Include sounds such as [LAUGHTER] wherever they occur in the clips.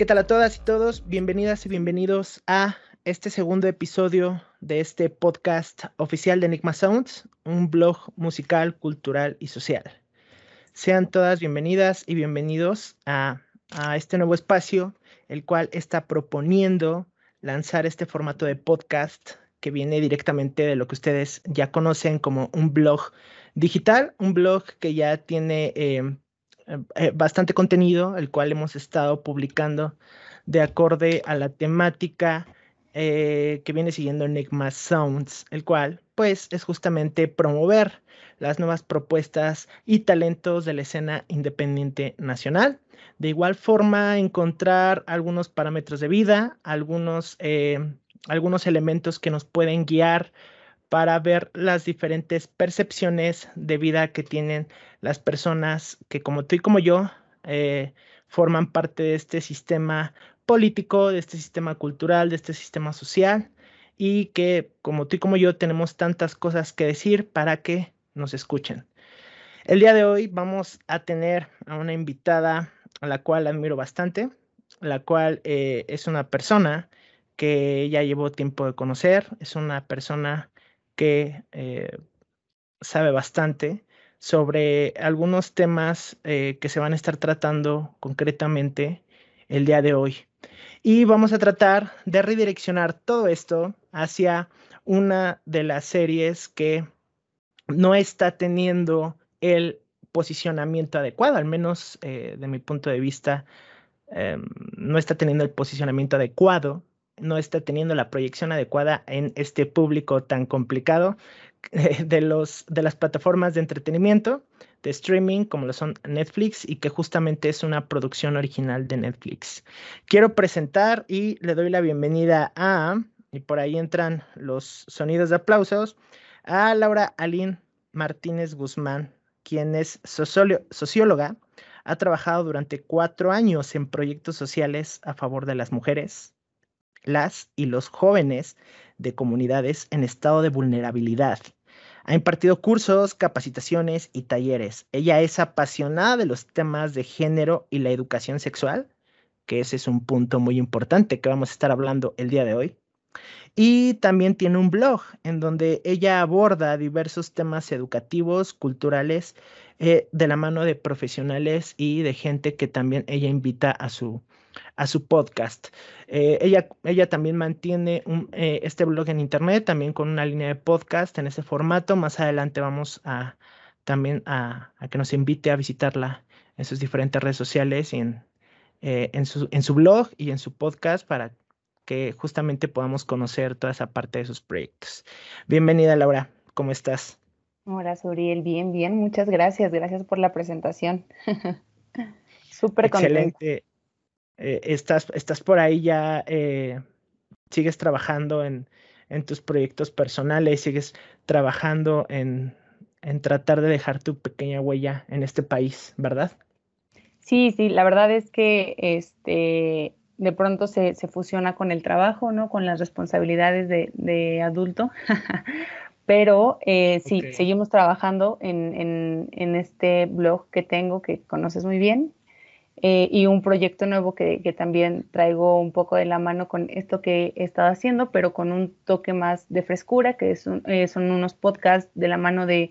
¿qué tal a todas y todos? Bienvenidas y bienvenidos a este segundo episodio de este podcast oficial de Enigma Sounds, un blog musical, cultural y social. Sean todas bienvenidas y bienvenidos a, este nuevo espacio, el cual está proponiendo lanzar este formato de podcast que viene directamente de lo que ustedes ya conocen como un blog digital, un blog que ya tiene eh, eh, bastante contenido, el cual hemos estado publicando de acorde a la temática eh, que viene siguiendo Enigma Sounds, el cual pues es justamente promover las nuevas propuestas y talentos de la escena independiente nacional. De igual forma, encontrar algunos parámetros de vida, algunos, eh, algunos elementos que nos pueden guiar para ver las diferentes percepciones de vida que tienen las personas que como tú y como yo eh, forman parte de este sistema político, de este sistema cultural, de este sistema social y que como tú y como yo tenemos tantas cosas que decir para que nos escuchen. El día de hoy vamos a tener a una invitada a la cual admiro bastante, la cual eh, es una persona que ya llevo tiempo de conocer, es una persona que eh, sabe bastante sobre algunos temas eh, que se van a estar tratando concretamente el día de hoy. Y vamos a tratar de redireccionar todo esto hacia una de las series que no está teniendo el posicionamiento adecuado, al menos eh, de mi punto de vista, em, no está teniendo el posicionamiento adecuado no está teniendo la proyección adecuada en este público tan complicado [LAUGHS] de, los, de las plataformas de entretenimiento, de streaming, como lo son Netflix, y que justamente es una producción original de Netflix. Quiero presentar y le doy la bienvenida a, y por ahí entran los sonidos de aplausos, a Laura Aline Martínez Guzmán, quien es socióloga, ha trabajado durante cuatro años en proyectos sociales a favor de las mujeres, las y los jóvenes de comunidades en estado de vulnerabilidad. Ha impartido cursos, capacitaciones y talleres. Ella es apasionada de los temas de género y la educación sexual, que ese es un punto muy importante que vamos a estar hablando el día de hoy. Y también tiene un blog en donde ella aborda diversos temas educativos, culturales, eh, de la mano de profesionales y de gente que también ella invita a su, a su podcast. Eh, ella, ella también mantiene eh, este blog en internet, también con una línea de podcast en ese formato. Más adelante vamos a también a, que nos invite a visitarla en sus diferentes redes sociales y en, eh, en, su, en su blog y en su podcast para que justamente podamos conocer toda esa parte de sus proyectos. Bienvenida Laura, ¿cómo estás? Hola, Suriel, bien, bien, muchas gracias, gracias por la presentación. [LAUGHS] Súper contenta. Excelente. Eh, estás, estás por ahí ya, eh, sigues trabajando en, tus proyectos personales, sigues trabajando en, tratar de dejar tu pequeña huella en este país, ¿verdad? Sí, sí, la verdad es que este, de pronto se, fusiona con el trabajo, ¿no? Con las responsabilidades de, adulto. [LAUGHS] Pero eh, sí, seguimos trabajando en, en, este blog que tengo, que conoces muy bien, eh, y un proyecto nuevo que, que, también traigo un poco de la mano con esto que he estado haciendo, pero con un toque más de frescura, que eh, son unos podcasts de la mano de,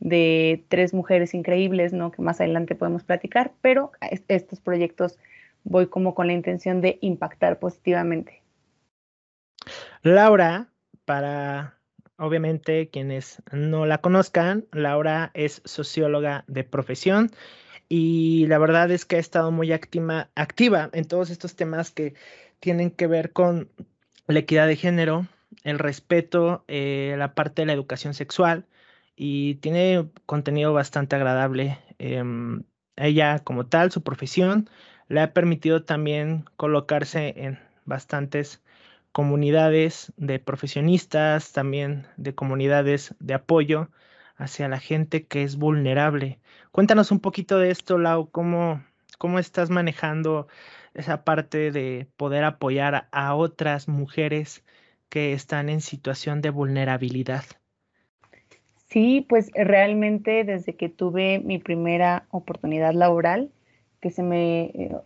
de, tres mujeres increíbles, ¿no? que más adelante podemos platicar, pero estos proyectos voy como con la intención de impactar positivamente. Laura, para obviamente quienes no la conozcan, Laura es socióloga de profesión y la verdad es que ha estado muy activa, en todos estos temas que tienen que ver con la equidad de género, el respeto, eh, la parte de la educación sexual y tiene contenido bastante agradable. Em, ella como tal, su profesión, le ha permitido también colocarse en bastantes comunidades de profesionistas, también de comunidades de apoyo hacia la gente que es vulnerable. Cuéntanos un poquito de esto, Lau, cómo, cómo estás manejando esa parte de poder apoyar a otras mujeres que están en situación de vulnerabilidad. Sí, pues realmente desde que tuve mi primera oportunidad laboral, que se me, eh,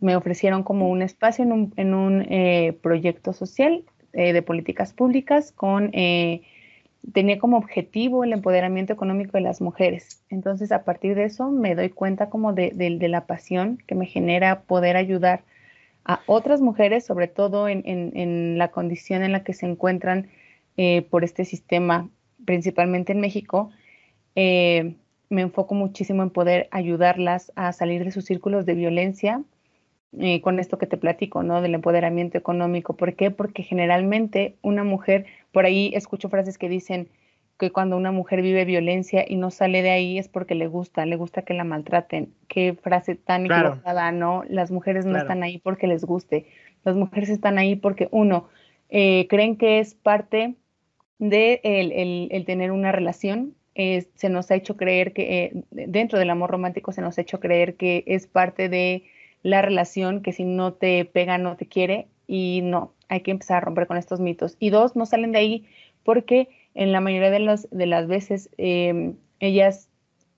me ofrecieron como un espacio en un, en un eh, proyecto social eh, de políticas públicas con, tenía como objetivo el empoderamiento económico de las mujeres. Entonces, a partir de eso, me doy cuenta como de, de, la pasión que me genera poder ayudar a otras mujeres, sobre todo en, la condición en la que se encuentran por este sistema, principalmente en México. Eh, me enfoco muchísimo en poder ayudarlas a salir de sus círculos de violencia, eh, con esto que te platico, ¿no? Del empoderamiento económico. ¿Por qué? Porque generalmente una mujer, por ahí escucho frases que dicen que cuando una mujer vive violencia y no sale de ahí es porque le gusta, le gusta que la maltraten. Qué frase tan equivocada, ¿no? Las mujeres no están ahí porque les guste. Las mujeres están ahí porque, uno, eh, creen que es parte de el tener una relación se nos ha hecho creer que eh, dentro del amor romántico se nos ha hecho creer que es parte de la relación, que si no te pega no te quiere y no, hay que empezar a romper con estos mitos. Y dos, no salen de ahí porque en la mayoría de, los, de las veces em, ellas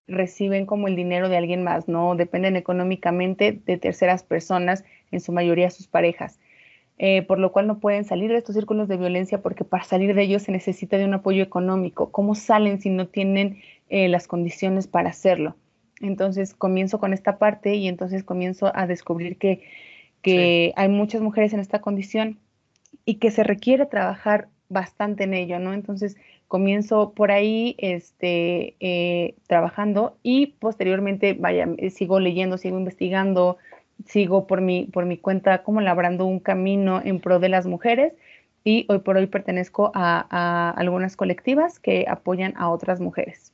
reciben como el dinero de alguien más, ¿no? Dependen económicamente de terceras personas, en su mayoría sus parejas. Eh, por lo cual no pueden salir de estos círculos de violencia porque para salir de ellos se necesita de un apoyo económico. ¿Cómo salen si no tienen eh, las condiciones para hacerlo? Entonces comienzo con esta parte y entonces comienzo a descubrir que, que hay muchas mujeres en esta condición y que se requiere trabajar bastante en ello, ¿no? Entonces comienzo por ahí este, eh, trabajando y posteriormente, vaya, sigo leyendo, sigo investigando, sigo por mi, por mi cuenta como labrando un camino en pro de las mujeres y hoy por hoy pertenezco a, algunas colectivas que apoyan a otras mujeres.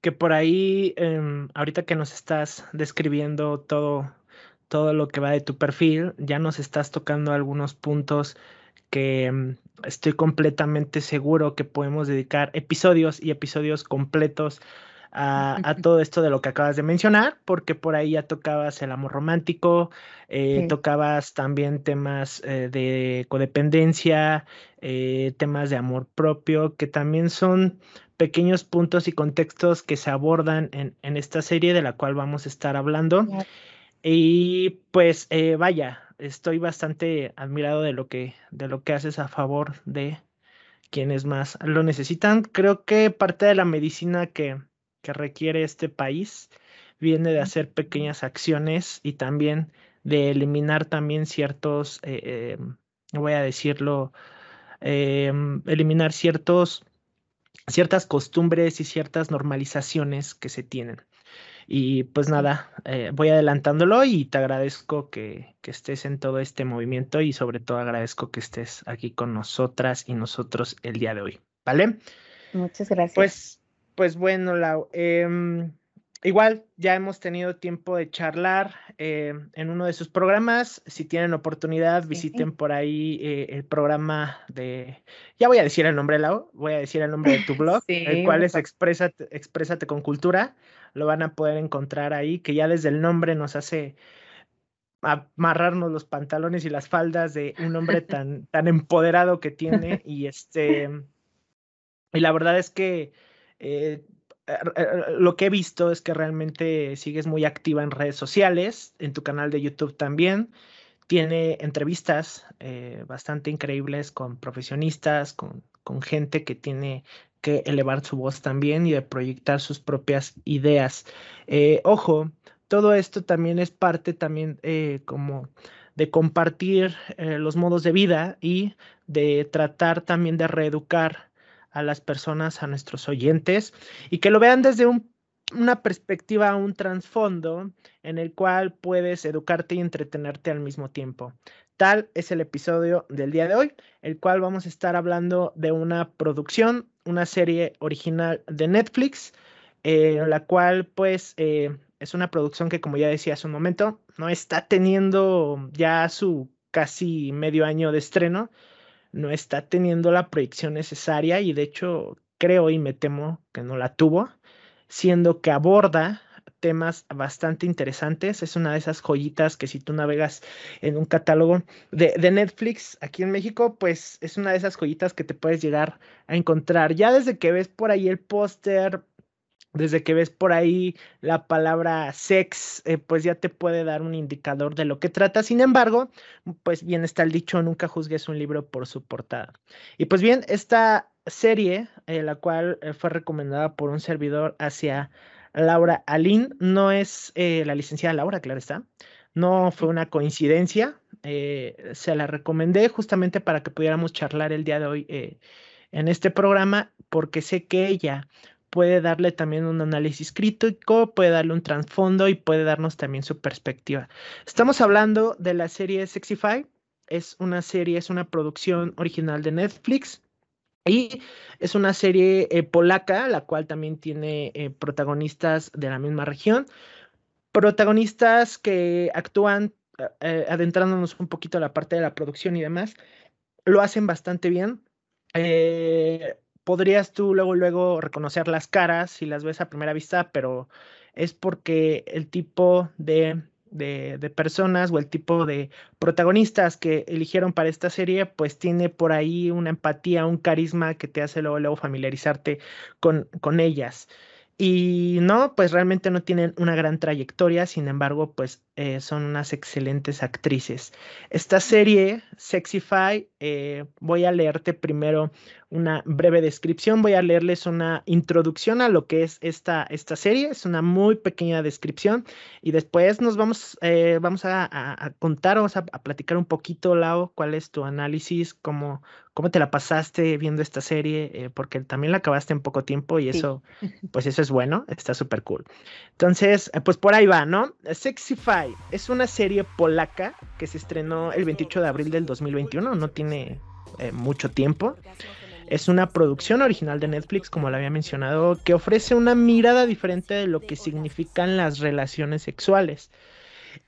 Que por ahí, em, ahorita que nos estás describiendo todo, todo lo que va de tu perfil, ya nos estás tocando algunos puntos que em, estoy completamente seguro que podemos dedicar episodios y episodios completos a, todo esto de lo que acabas de mencionar, porque por ahí ya tocabas el amor romántico, eh, tocabas también temas eh, de codependencia, eh, temas de amor propio, que también son pequeños puntos y contextos que se abordan en, en esta serie de la cual vamos a estar hablando. Y pues vaya, estoy bastante admirado de lo que, de lo que haces a favor de quienes más lo necesitan. Creo que parte de la medicina que, que requiere este país viene de hacer pequeñas acciones y también de eliminar también ciertos, eh, em, voy a decirlo, em, eliminar ciertos, ciertas costumbres y ciertas normalizaciones que se tienen. Y pues nada, eh, voy adelantándolo y te agradezco que, que, estés en todo este movimiento y sobre todo agradezco que estés aquí con nosotras y nosotros el día de hoy. ¿Vale? Muchas gracias. Pues pues bueno, Lau, em, igual ya hemos tenido tiempo de charlar em, en uno de sus programas. Si tienen oportunidad, visiten por ahí eh, el programa de, ya voy a decir el nombre, Lau, voy a decir el nombre de tu [LAUGHS] blog, el cual es Exprésate, Exprésate con Cultura. Lo van a poder encontrar ahí, que ya desde el nombre nos hace amarrarnos los pantalones y las faldas de un hombre [LAUGHS] tan, tan empoderado que tiene. Y este, y la verdad es que eh, eh, eh, lo que he visto es que realmente sigues muy activa en redes sociales, en tu canal de YouTube también. Tiene entrevistas bastante increíbles con profesionistas, con, con, gente que tiene que elevar su voz también y de proyectar sus propias ideas. ojo, todo esto también es parte también como de compartir los modos de vida y de tratar también de reeducar a las personas, a nuestros oyentes, y que lo vean desde una perspectiva, un trasfondo en el cual puedes educarte y entretenerte al mismo tiempo. Tal es el episodio del día de hoy, el cual vamos a estar hablando de una producción, una serie original de Netflix, eh, la cual pues eh, es una producción que como ya decía hace un momento, no está teniendo ya su casi medio año de estreno, no está teniendo la proyección necesaria y de hecho creo y me temo que no la tuvo, siendo que aborda temas bastante interesantes. Es una de esas joyitas que si tú navegas en un catálogo de, Netflix aquí en México, pues es una de esas joyitas que te puedes llegar a encontrar. Ya desde que ves por ahí el póster, desde que ves por ahí la palabra sex, eh, pues ya te puede dar un indicador de lo que trata. Sin embargo, pues bien está el dicho, nunca juzgues un libro por su portada. Y pues bien, esta serie, eh, la cual eh, fue recomendada por un servidor hacia Laura Alin, no es la licenciada Laura, claro está, no fue una coincidencia, se la recomendé justamente para que pudiéramos charlar el día de hoy en este programa, porque sé que ella puede darle también un análisis crítico, puede darle un trasfondo y puede darnos también su perspectiva. Estamos hablando de la serie Sexify, es una serie, es una producción original de Netflix. Y es una serie eh, polaca, la cual también tiene eh, protagonistas de la misma región. Protagonistas que actúan eh, adentrándonos un poquito a la parte de la producción y demás. Lo hacen bastante bien podrías tú luego, luego reconocer las caras si las ves a primera vista, pero es porque el tipo de, de, personas o el tipo de protagonistas que eligieron para esta serie, pues tiene por ahí una empatía, un carisma que te hace luego, luego familiarizarte con, con ellas. Y no, pues realmente no tienen una gran trayectoria, sin embargo, pues eh, son unas excelentes actrices. Esta serie, Sexify, eh, voy a leerte primero una breve descripción, voy a leerles una introducción a lo que es esta, esta serie, es una muy pequeña descripción y después nos vamos, eh, vamos a, a, contar, vamos a, platicar un poquito, Lau, cuál es tu análisis, cómo, cómo te la pasaste viendo esta serie, eh, porque también la acabaste en poco tiempo y eso, [LAUGHS] pues eso es bueno, está súper cool. Entonces, eh, pues por ahí va, ¿no? Sexify es una serie polaca que se estrenó el 28 de abril del 2021, no tiene mucho tiempo. Es una producción original de Netflix, como lo había mencionado, que ofrece una mirada diferente de lo que significan las relaciones sexuales.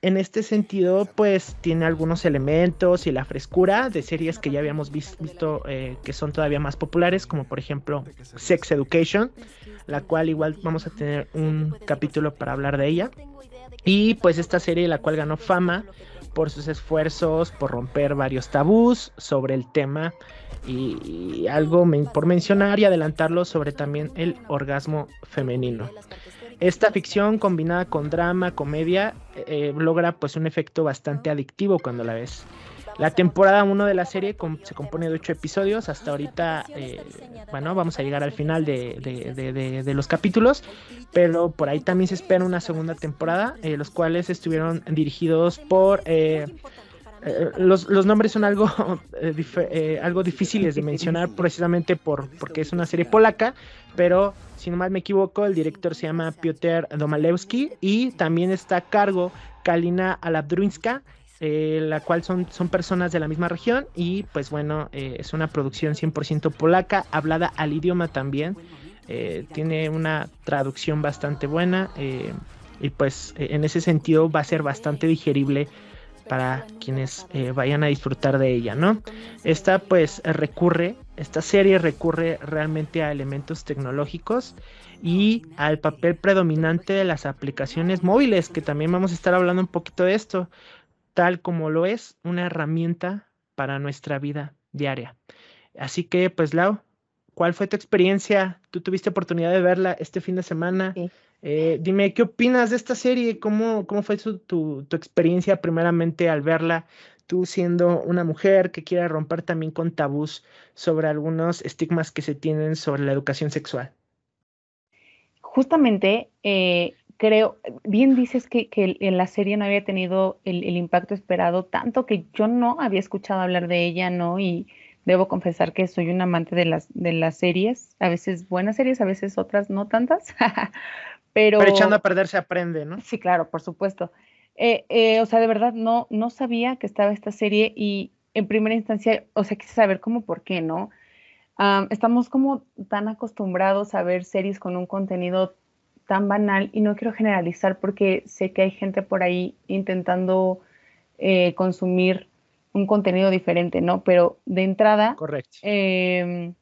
En este sentido, pues tiene algunos elementos y la frescura de series que ya habíamos visto eh, que son todavía más populares, como por ejemplo Sex Education, la cual igual vamos a tener un capítulo para hablar de ella. Y pues esta serie, la cual ganó fama por sus esfuerzos, por romper varios tabús sobre el tema y, algo por mencionar y adelantarlo sobre también el orgasmo femenino. Esta ficción combinada con drama, comedia, eh, logra pues un efecto bastante adictivo cuando la ves. La temporada 1 de la serie se compone de 8 episodios. Hasta ahorita, eh, bueno, vamos a llegar al final de, los capítulos. Pero por ahí también se espera una segunda temporada, eh, los cuales estuvieron dirigidos por eh, los, nombres son algo, [LAUGHS] eh, eh, algo difíciles de mencionar precisamente por, porque es una serie polaca, pero si no mal me equivoco, el director se llama Piotr Domalewski y también está a cargo Kalina Alabdruinska, la cual son, son personas de la misma región y pues bueno, es una producción 100% polaca, hablada al idioma también, tiene una traducción bastante buena y pues en ese sentido va a ser bastante digerible para quienes eh, vayan a disfrutar de ella, ¿no? Esta pues recurre, esta serie recurre realmente a elementos tecnológicos y al papel predominante de las aplicaciones móviles, que también vamos a estar hablando un poquito de esto, tal como lo es una herramienta para nuestra vida diaria. Así que pues Lau, ¿cuál fue tu experiencia? ¿Tú tuviste oportunidad de verla este fin de semana? Sí. Eh, dime, ¿qué opinas de esta serie? ¿Cómo, cómo fue tu, experiencia primeramente al verla? Tú siendo una mujer que quiere romper también con tabús sobre algunos estigmas que se tienen sobre la educación sexual. Justamente, eh, creo, bien dices que, en la serie no había tenido el, el, impacto esperado, tanto que yo no había escuchado hablar de ella, ¿no? Y debo confesar que soy un amante de las, de las series, a veces buenas series, a veces otras no tantas, [LAUGHS] Pero, echando a perder se aprende, ¿no? Sí, claro, por supuesto. Eh, eh, o sea, de verdad no, no sabía que estaba esta serie y en primera instancia, o sea, quise saber cómo, por qué, ¿no? estamos como tan acostumbrados a ver series con un contenido tan banal y no quiero generalizar porque sé que hay gente por ahí intentando eh, consumir un contenido diferente, ¿no? Pero de entrada, Correcto. Em,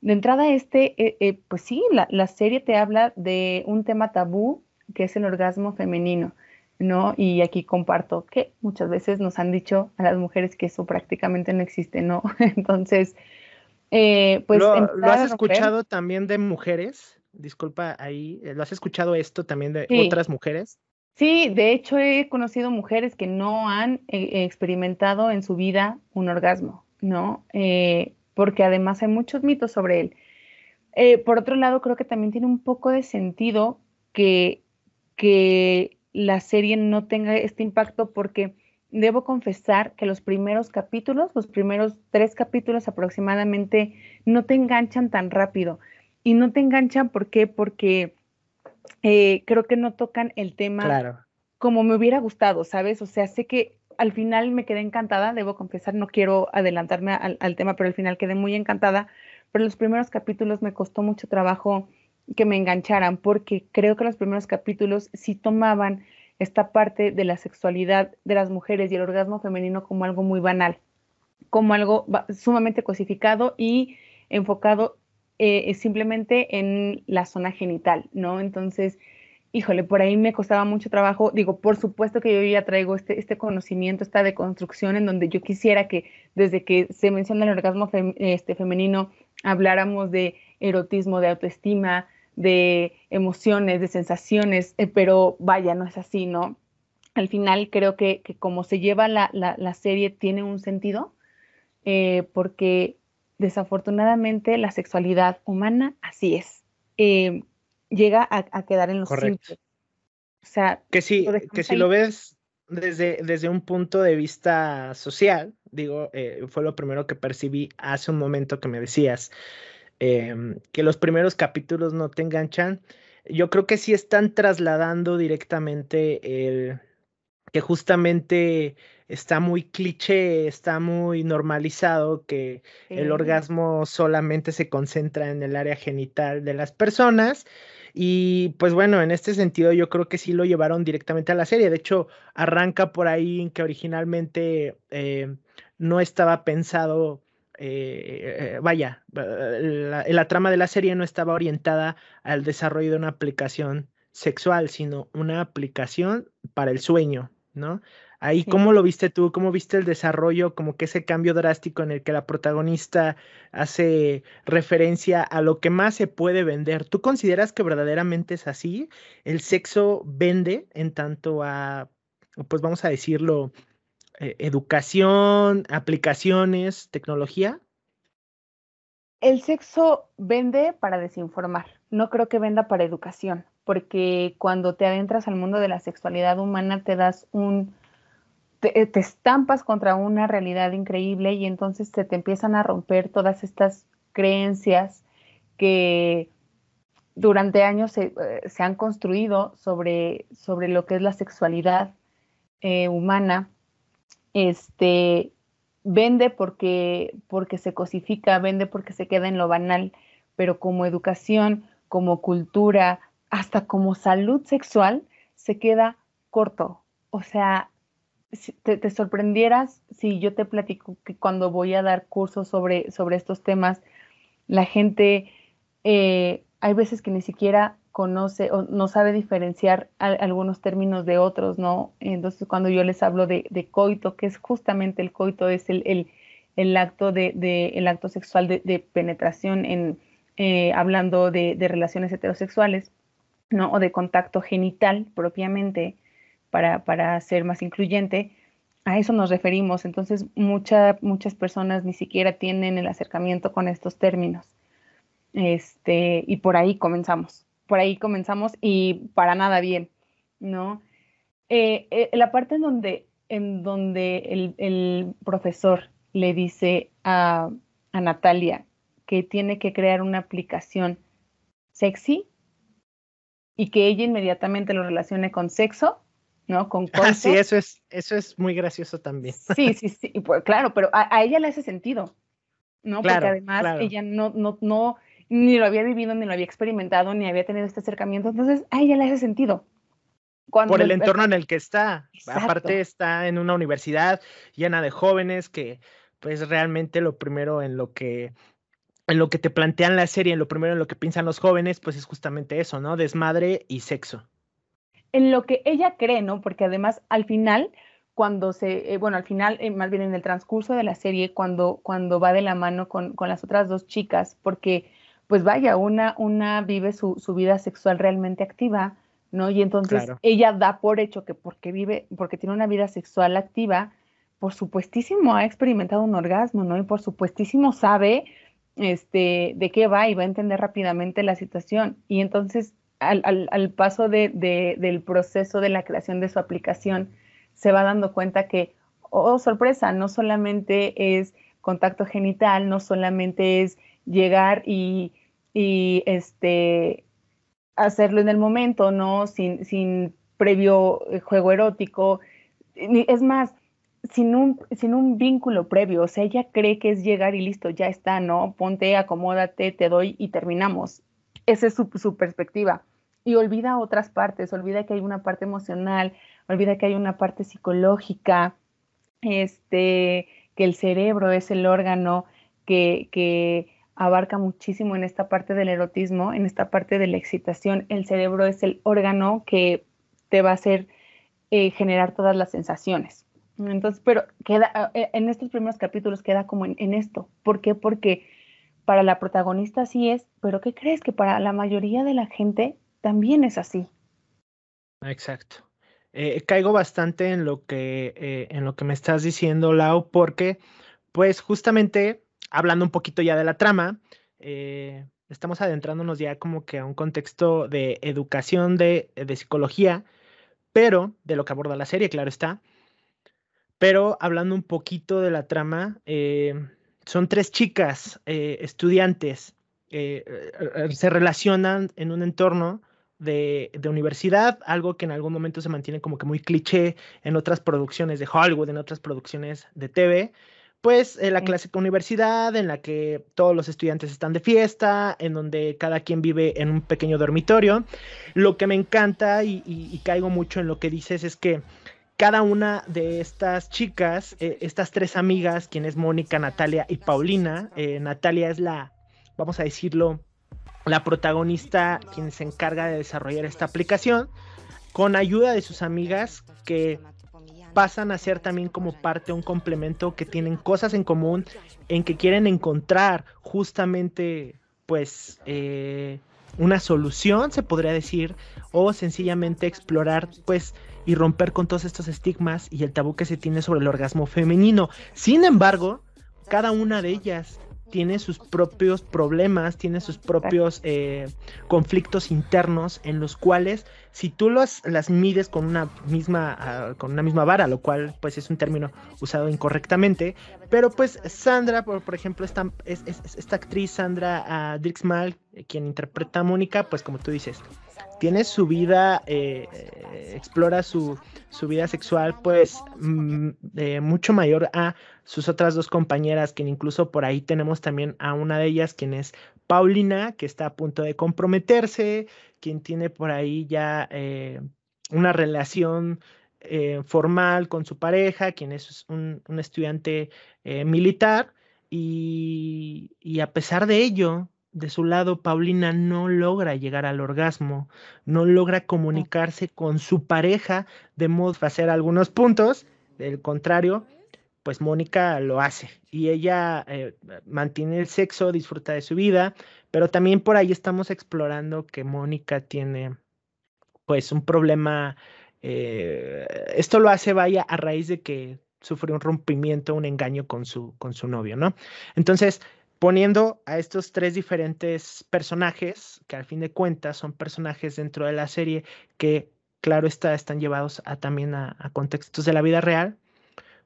de entrada, este, eh, eh, pues sí, la, serie te habla de un tema tabú que es el orgasmo femenino, ¿no? Y aquí comparto que muchas veces nos han dicho a las mujeres que eso prácticamente no existe, ¿no? [LAUGHS] Entonces, pues... ¿Lo, has escuchado también de mujeres? Disculpa ahí, ¿lo has escuchado esto también de otras mujeres? Sí, de hecho he conocido mujeres que no han eh, experimentado en su vida un orgasmo, ¿no? Eh, porque además hay muchos mitos sobre él. Eh, por otro lado, creo que también tiene un poco de sentido que, que la serie no tenga este impacto porque debo confesar que los primeros capítulos, los primeros tres capítulos aproximadamente, no te enganchan tan rápido. Y no te enganchan, ¿por qué? Porque eh, creo que no tocan el tema como me hubiera gustado, ¿sabes? O sea, sé que al final me quedé encantada, debo confesar, no quiero adelantarme al, tema, pero al final quedé muy encantada, pero los primeros capítulos me costó mucho trabajo que me engancharan, porque creo que los primeros capítulos sí tomaban esta parte de la sexualidad de las mujeres y el orgasmo femenino como algo muy banal, como algo sumamente cosificado y enfocado eh, simplemente en la zona genital, ¿no? Entonces, híjole, por ahí me costaba mucho trabajo. Digo, por supuesto que yo ya traigo este, este conocimiento, esta deconstrucción en donde yo quisiera que desde que se menciona el orgasmo este, femenino, habláramos de erotismo, de autoestima, de emociones, de sensaciones, eh, pero vaya, no es así, ¿no? Al final creo que, como se lleva la, serie tiene un sentido, eh, porque desafortunadamente la sexualidad humana así es. Eh, llega a, quedar en los Correcto. O sea, que si, que si lo ves desde, desde un punto de vista social, digo, eh, fue lo primero que percibí hace un momento que me decías, em, que los primeros capítulos no te enganchan. Yo creo que sí están trasladando directamente el que justamente está muy cliché, está muy normalizado que el orgasmo solamente se concentra en el área genital de las personas. Y pues bueno, en este sentido yo creo que sí lo llevaron directamente a la serie. De hecho, arranca por ahí que originalmente eh, no estaba pensado, eh, vaya, la, la trama de la serie no estaba orientada al desarrollo de una aplicación sexual, sino una aplicación para el sueño, ¿no? Ahí, ¿cómo lo viste tú? ¿Cómo viste el desarrollo? Como que ese cambio drástico en el que la protagonista hace referencia a lo que más se puede vender. ¿Tú consideras que verdaderamente es así? ¿El sexo vende en tanto a, pues vamos a decirlo, eh, educación, aplicaciones, tecnología? El sexo vende para desinformar. No creo que venda para educación, porque cuando te adentras al mundo de la sexualidad humana te das un eh, te, estampas contra una realidad increíble y entonces te, te empiezan a romper todas estas creencias que durante años se, eh, han construido sobre, sobre, lo que es la sexualidad eh, humana. Este, vende porque, porque se cosifica, vende porque se queda en lo banal, pero como educación, como cultura, hasta como salud sexual, se queda corto. O sea, te, sorprendieras si yo te platico que cuando voy a dar cursos sobre, sobre estos temas, la gente, eh, hay veces que ni siquiera conoce o no sabe diferenciar algunos términos de otros, ¿no? Entonces, cuando yo les hablo de, coito, que es justamente el coito, es el, el, acto, de, el acto sexual de, penetración, en, eh, hablando de, relaciones heterosexuales, ¿no? O de contacto genital propiamente, para, ser más incluyente, a eso nos referimos. Entonces, muchas personas ni siquiera tienen el acercamiento con estos términos. Este, y por ahí comenzamos. Por ahí comenzamos y para nada bien, ¿no? Eh, eh, la parte en donde, en donde el, profesor le dice a, a Natalia que tiene que crear una aplicación sexy y que ella inmediatamente lo relacione con sexo, ¿no? Con [LAUGHS] Ah, sí, eso es, eso es muy gracioso también. Sí, sí, sí, pues, claro, pero a, ella le hace sentido, ¿no? Porque además ella no, no, no, ni lo había vivido, ni lo había experimentado, ni había tenido este acercamiento, entonces a ella le hace sentido. Por el entorno en el que está. Aparte está en una universidad llena de jóvenes que pues realmente lo primero en lo que en lo que te plantean la serie, en lo primero en lo que piensan los jóvenes, pues es justamente eso, ¿no? Desmadre y sexo en lo que ella cree, ¿no? Porque además al final, cuando se, eh, bueno, al final, eh, más bien en el transcurso de la serie, cuando, cuando va de la mano con, las otras dos chicas, porque pues vaya, una, una vive su, vida sexual realmente activa, ¿no? Y entonces ella da por hecho que porque vive, porque tiene una vida sexual activa, por supuestísimo ha experimentado un orgasmo, ¿no? Y por supuestísimo sabe este, de qué va y va a entender rápidamente la situación. Y entonces, al, al, paso de, del proceso de la creación de su aplicación, se va dando cuenta que, oh, sorpresa, no solamente es contacto genital, no solamente es llegar y, y este, hacerlo en el momento, ¿no? Sin, sin previo eh, juego erótico. Es más, sin un, sin un vínculo previo, o sea, ella cree que es llegar y listo, ya está, ¿no? Ponte, acomódate, te doy y terminamos. Esa es su, su perspectiva. Y olvida otras partes, olvida que hay una parte emocional, olvida que hay una parte psicológica, este, que el cerebro es el órgano que, que abarca muchísimo en esta parte del erotismo, en esta parte de la excitación. El cerebro es el órgano que te va a hacer eh, generar todas las sensaciones. Entonces, pero queda, eh, en estos primeros capítulos queda como en, esto. ¿Por qué? Porque para la protagonista sí es, pero ¿qué crees? Que para la mayoría de la gente también es así. Exacto. Eh, caigo bastante en lo que eh, en lo que me estás diciendo, Lau, porque pues justamente hablando un poquito ya de la trama, estamos adentrándonos ya como que a un contexto de educación de, de psicología, pero de lo que aborda la serie, claro está pero hablando un poquito de la trama, eh, son tres chicas eh, estudiantes, eh, se relacionan en un entorno de, universidad, algo que en algún momento se mantiene como que muy cliché en otras producciones de Hollywood, en otras producciones de TV, pues la clásica universidad en la que todos los estudiantes están de fiesta, en donde cada quien vive en un pequeño dormitorio. Lo que me encanta y caigo mucho en lo que dices es que cada una de estas chicas, eh, estas tres amigas, quienes Mónica, Natalia y Paulina, eh, Natalia es la, vamos a decirlo, la protagonista quien se encarga de desarrollar esta aplicación, con ayuda de sus amigas que pasan a ser también como parte, un complemento, que tienen cosas en común, en que quieren encontrar justamente, pues, eh, una solución, se podría decir, o sencillamente explorar, pues, y romper con todos estos estigmas y el tabú que se tiene sobre el orgasmo femenino. Sin embargo, cada una de ellas tiene sus propios problemas, tiene sus propios eh, conflictos internos en los cuales si tú las mides con una misma ah, con una misma vara, lo cual pues es un término usado incorrectamente, pero pues Sandra, por, ejemplo, esta, es, esta actriz Sandra uh, Drixmal, quien interpreta a Mónica, pues como tú dices, tiene su vida, eh, explora su, vida sexual, pues mm, mucho mayor a sus otras dos compañeras, que incluso por ahí tenemos también a una de ellas, quien es Paulina, que está a punto de comprometerse, quien tiene por ahí ya eh, una relación eh, formal con su pareja, quien es un, estudiante militar, y, y a pesar de ello, de su lado, Paulina no logra llegar al orgasmo, no logra comunicarse con su pareja de modo de hacer algunos puntos, del contrario, pues Mónica lo hace y ella eh, mantiene el sexo, disfruta de su vida, pero también por ahí estamos explorando que Mónica tiene pues un problema, eh, esto lo hace vaya a raíz de que sufrió un rompimiento, un engaño con su, con su novio, ¿no? Entonces, poniendo a estos tres diferentes personajes, que al fin de cuentas son personajes dentro de la serie que, claro está, están llevados a, también a, contextos de la vida real.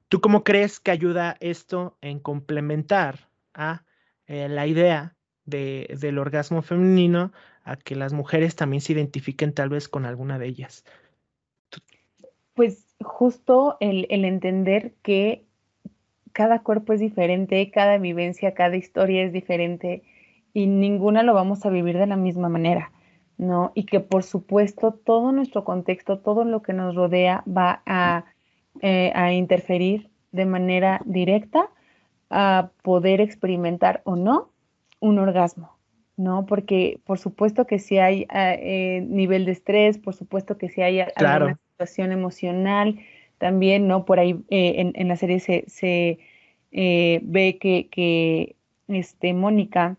¿Tú cómo crees que ayuda esto en complementar a eh, la idea del orgasmo femenino a que las mujeres también se identifiquen tal vez con alguna de ellas? Pues justo el entender que cada cuerpo es diferente, cada vivencia, cada historia es diferente y ninguna lo vamos a vivir de la misma manera, ¿no? Y que por supuesto todo nuestro contexto, todo lo que nos rodea va a, eh, interferir de manera directa a poder experimentar o no un orgasmo, ¿no? Porque por supuesto que si hay eh, nivel de estrés, por supuesto que si hay alguna situación emocional, también, ¿no? Por ahí eh, en, la serie se, se eh, ve que, que este, Mónica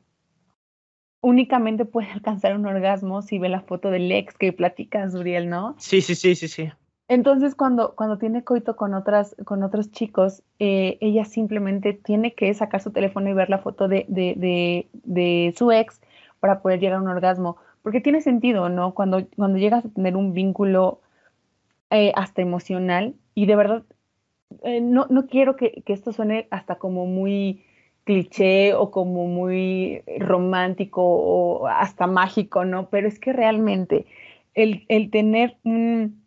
únicamente puede [LAUGHS] alcanzar un orgasmo si ve la foto del ex que platicas, Uriel, ¿no? Sí, sí, sí, sí, sí. Entonces, cuando, cuando tiene coito con, otras, con otros chicos, eh, ella simplemente tiene que sacar su teléfono y ver la foto de, de, de, su ex para poder llegar a un orgasmo. Porque tiene sentido, ¿no? Cuando, cuando llegas a tener un vínculo eh, hasta emocional, y de verdad, eh, no, no quiero que, que, esto suene hasta como muy cliché o como muy romántico o hasta mágico, ¿no? Pero es que realmente el, el tener un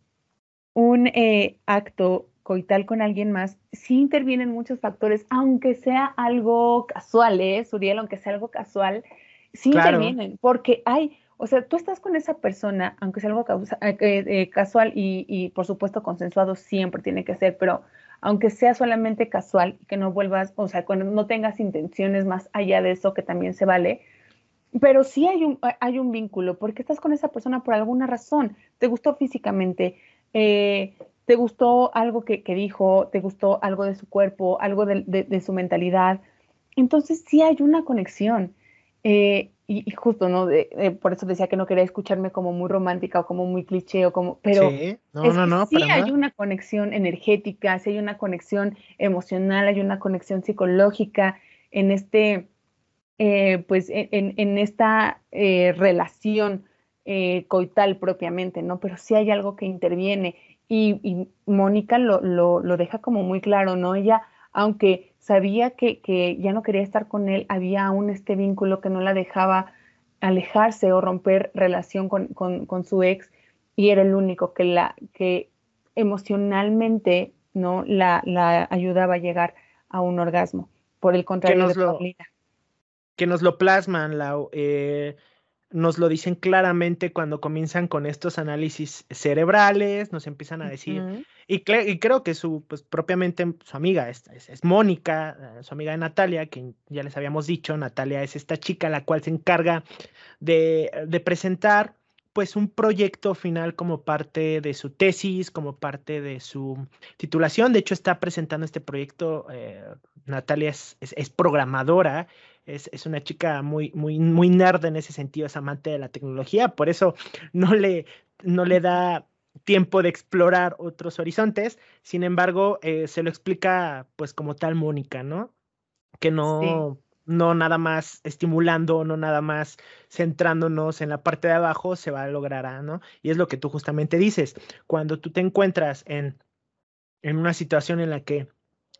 un eh, acto coital con alguien más, sí intervienen muchos factores, aunque sea algo casual, ¿eh, Suriel? Aunque sea algo casual, sí intervienen, porque hay, o sea, tú estás con esa persona, aunque sea algo eh, eh, casual y, y, por supuesto consensuado siempre tiene que ser, pero aunque sea solamente casual, que no vuelvas, o sea, cuando no tengas intenciones más allá de eso, que también se vale, pero sí hay un, hay un vínculo, porque estás con esa persona por alguna razón, te gustó físicamente, eh, ¿te gustó algo que, dijo? ¿Te gustó algo de su cuerpo, algo de, su mentalidad? Entonces sí hay una conexión. Eh, y, justo, ¿no? por eso decía que no quería escucharme como muy romántica o como muy cliché o como, pero sí, no, no, no, sí hay una conexión energética, sí hay una conexión emocional, hay una conexión psicológica en este, eh, pues en, en esta relación eh, coital propiamente, ¿no? Pero sí hay algo que interviene y, Mónica lo, lo, deja como muy claro, ¿no? Ella, aunque sabía que, que, ya no quería estar con él, había aún este vínculo que no la dejaba alejarse o romper relación con, con, su ex y era el único que, la, que emocionalmente ¿no? La, la ayudaba a llegar a un orgasmo. Por el contrario que nos lo, Que nos lo plasman, la, eh, nos lo dicen claramente cuando comienzan con estos análisis cerebrales, nos empiezan a decir, y, creo que su, pues propiamente su amiga es, es, Mónica, eh, su amiga de Natalia, que ya les habíamos dicho, Natalia es esta chica la cual se encarga de, de presentar pues un proyecto final como parte de su tesis, como parte de su titulación. De hecho, está presentando este proyecto. Eh, Natalia es, es, programadora, es, es, una chica muy, muy, muy nerd en ese sentido, es amante de la tecnología, por eso no le, no le da tiempo de explorar otros horizontes. Sin embargo, eh, se lo explica pues como tal Mónica, ¿no? Que no no nada más estimulando, no nada más centrándonos en la parte de abajo, se va a lograr, ¿no? Y es lo que tú justamente dices, cuando tú te encuentras en, en una situación en la que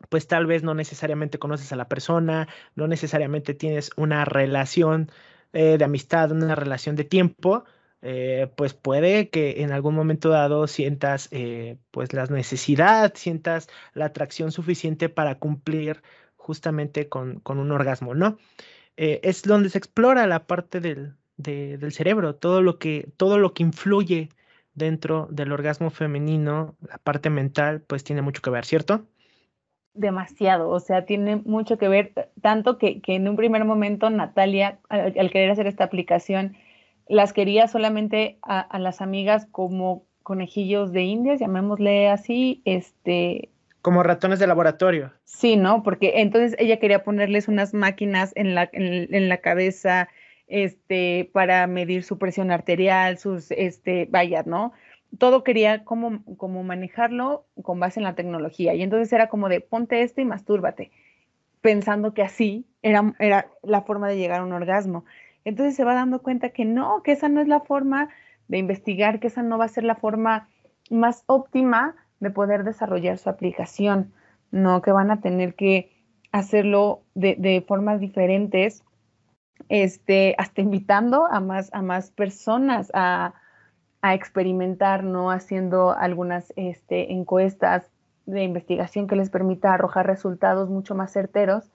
pues tal vez no necesariamente conoces a la persona, no necesariamente tienes una relación eh, de amistad, una relación de tiempo, eh, pues puede que en algún momento dado sientas eh, pues la necesidad, sientas la atracción suficiente para cumplir justamente con, con un orgasmo, ¿no? Es donde se explora la parte del, del cerebro, todo lo, que, todo lo que influye dentro del orgasmo femenino, la parte mental, pues tiene mucho que ver, ¿cierto? Demasiado, o sea, tiene mucho que ver, tanto que, que en un primer momento Natalia, al, querer hacer esta aplicación, las quería solamente a, a, las amigas como conejillos de indias, llamémosle así, este, como ratones de laboratorio. Sí, ¿no? Porque entonces ella quería ponerles unas máquinas en la, en, la cabeza este, para medir su presión arterial, sus, este, vaya, ¿no? Todo quería cómo, cómo manejarlo con base en la tecnología. Y entonces era como de ponte esto y mastúrbate, pensando que así era, era la forma de llegar a un orgasmo. Entonces se va dando cuenta que no, que esa no es la forma de investigar, que esa no va a ser la forma más óptima de poder desarrollar su aplicación, no que van a tener que hacerlo de, formas diferentes, este, hasta invitando a más, a más personas a, experimentar, ¿no? Haciendo algunas este, encuestas de investigación que les permita arrojar resultados mucho más certeros.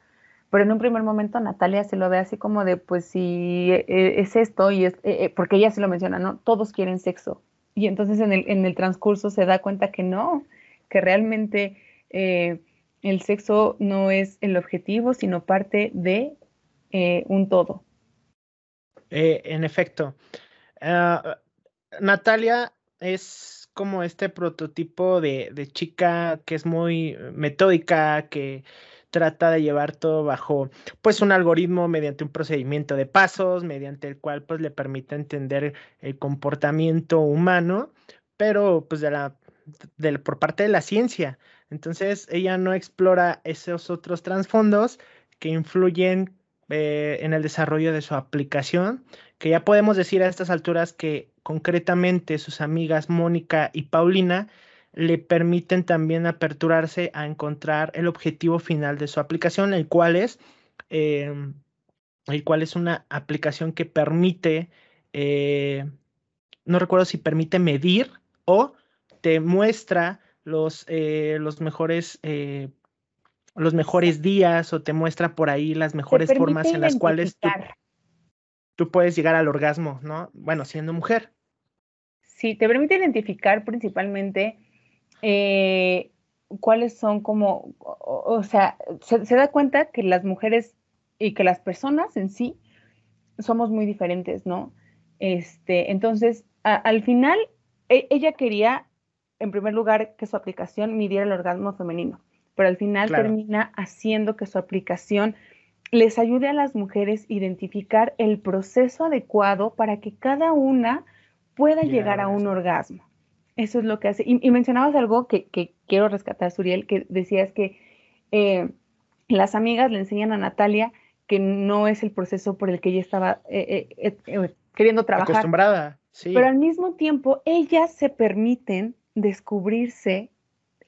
Pero en un primer momento Natalia se lo ve así como de, pues si e, e, es esto, y es, e, porque ella se lo menciona, ¿no? Todos quieren sexo, y entonces en el, en el transcurso se da cuenta que no, que realmente eh, el sexo no es el objetivo, sino parte de eh, un todo. Eh, en efecto. Ah, Natalia es como este prototipo de, de, chica que es muy metódica, que trata de llevar todo bajo pues un algoritmo mediante un procedimiento de pasos, mediante el cual pues le permite entender el comportamiento humano, pero pues de la, por parte de la ciencia. Entonces ella no explora esos otros trasfondos que influyen eh, en el desarrollo de su aplicación, que ya podemos decir a estas alturas que concretamente sus amigas Mónica y Paulina le permiten también aperturarse a encontrar el objetivo final de su aplicación, el cual es, em, el cual es una aplicación que permite, eh, no recuerdo si permite medir o te muestra los, eh, los mejores eh, los mejores días o te muestra por ahí las mejores formas en las cuales tú, puedes llegar al orgasmo, ¿no? Bueno, siendo mujer. Sí, te permite identificar principalmente eh, cuáles son como, o, sea, se, da cuenta que las mujeres y que las personas en sí somos muy diferentes, ¿no? Este, entonces, al final, e, ella quería, en primer lugar, que su aplicación midiera el orgasmo femenino pero al final termina haciendo que su aplicación les ayude a las mujeres a identificar el proceso adecuado para que cada una pueda llegar a un orgasmo. Eso es lo que hace. Y, mencionabas algo que, quiero rescatar, Suriel, que decías que eh, las amigas le enseñan a Natalia que no es el proceso por el que ella estaba eh, eh, queriendo trabajar. Acostumbrada, sí. Pero al mismo tiempo, ellas se permiten descubrirse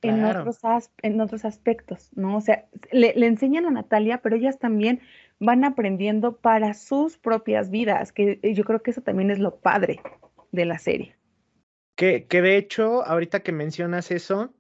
en, otros en otros aspectos, ¿no? O sea, le, enseñan a Natalia, pero ellas también van aprendiendo para sus propias vidas, que yo creo que eso también es lo padre de la serie. Que, que de hecho, ahorita que mencionas eso,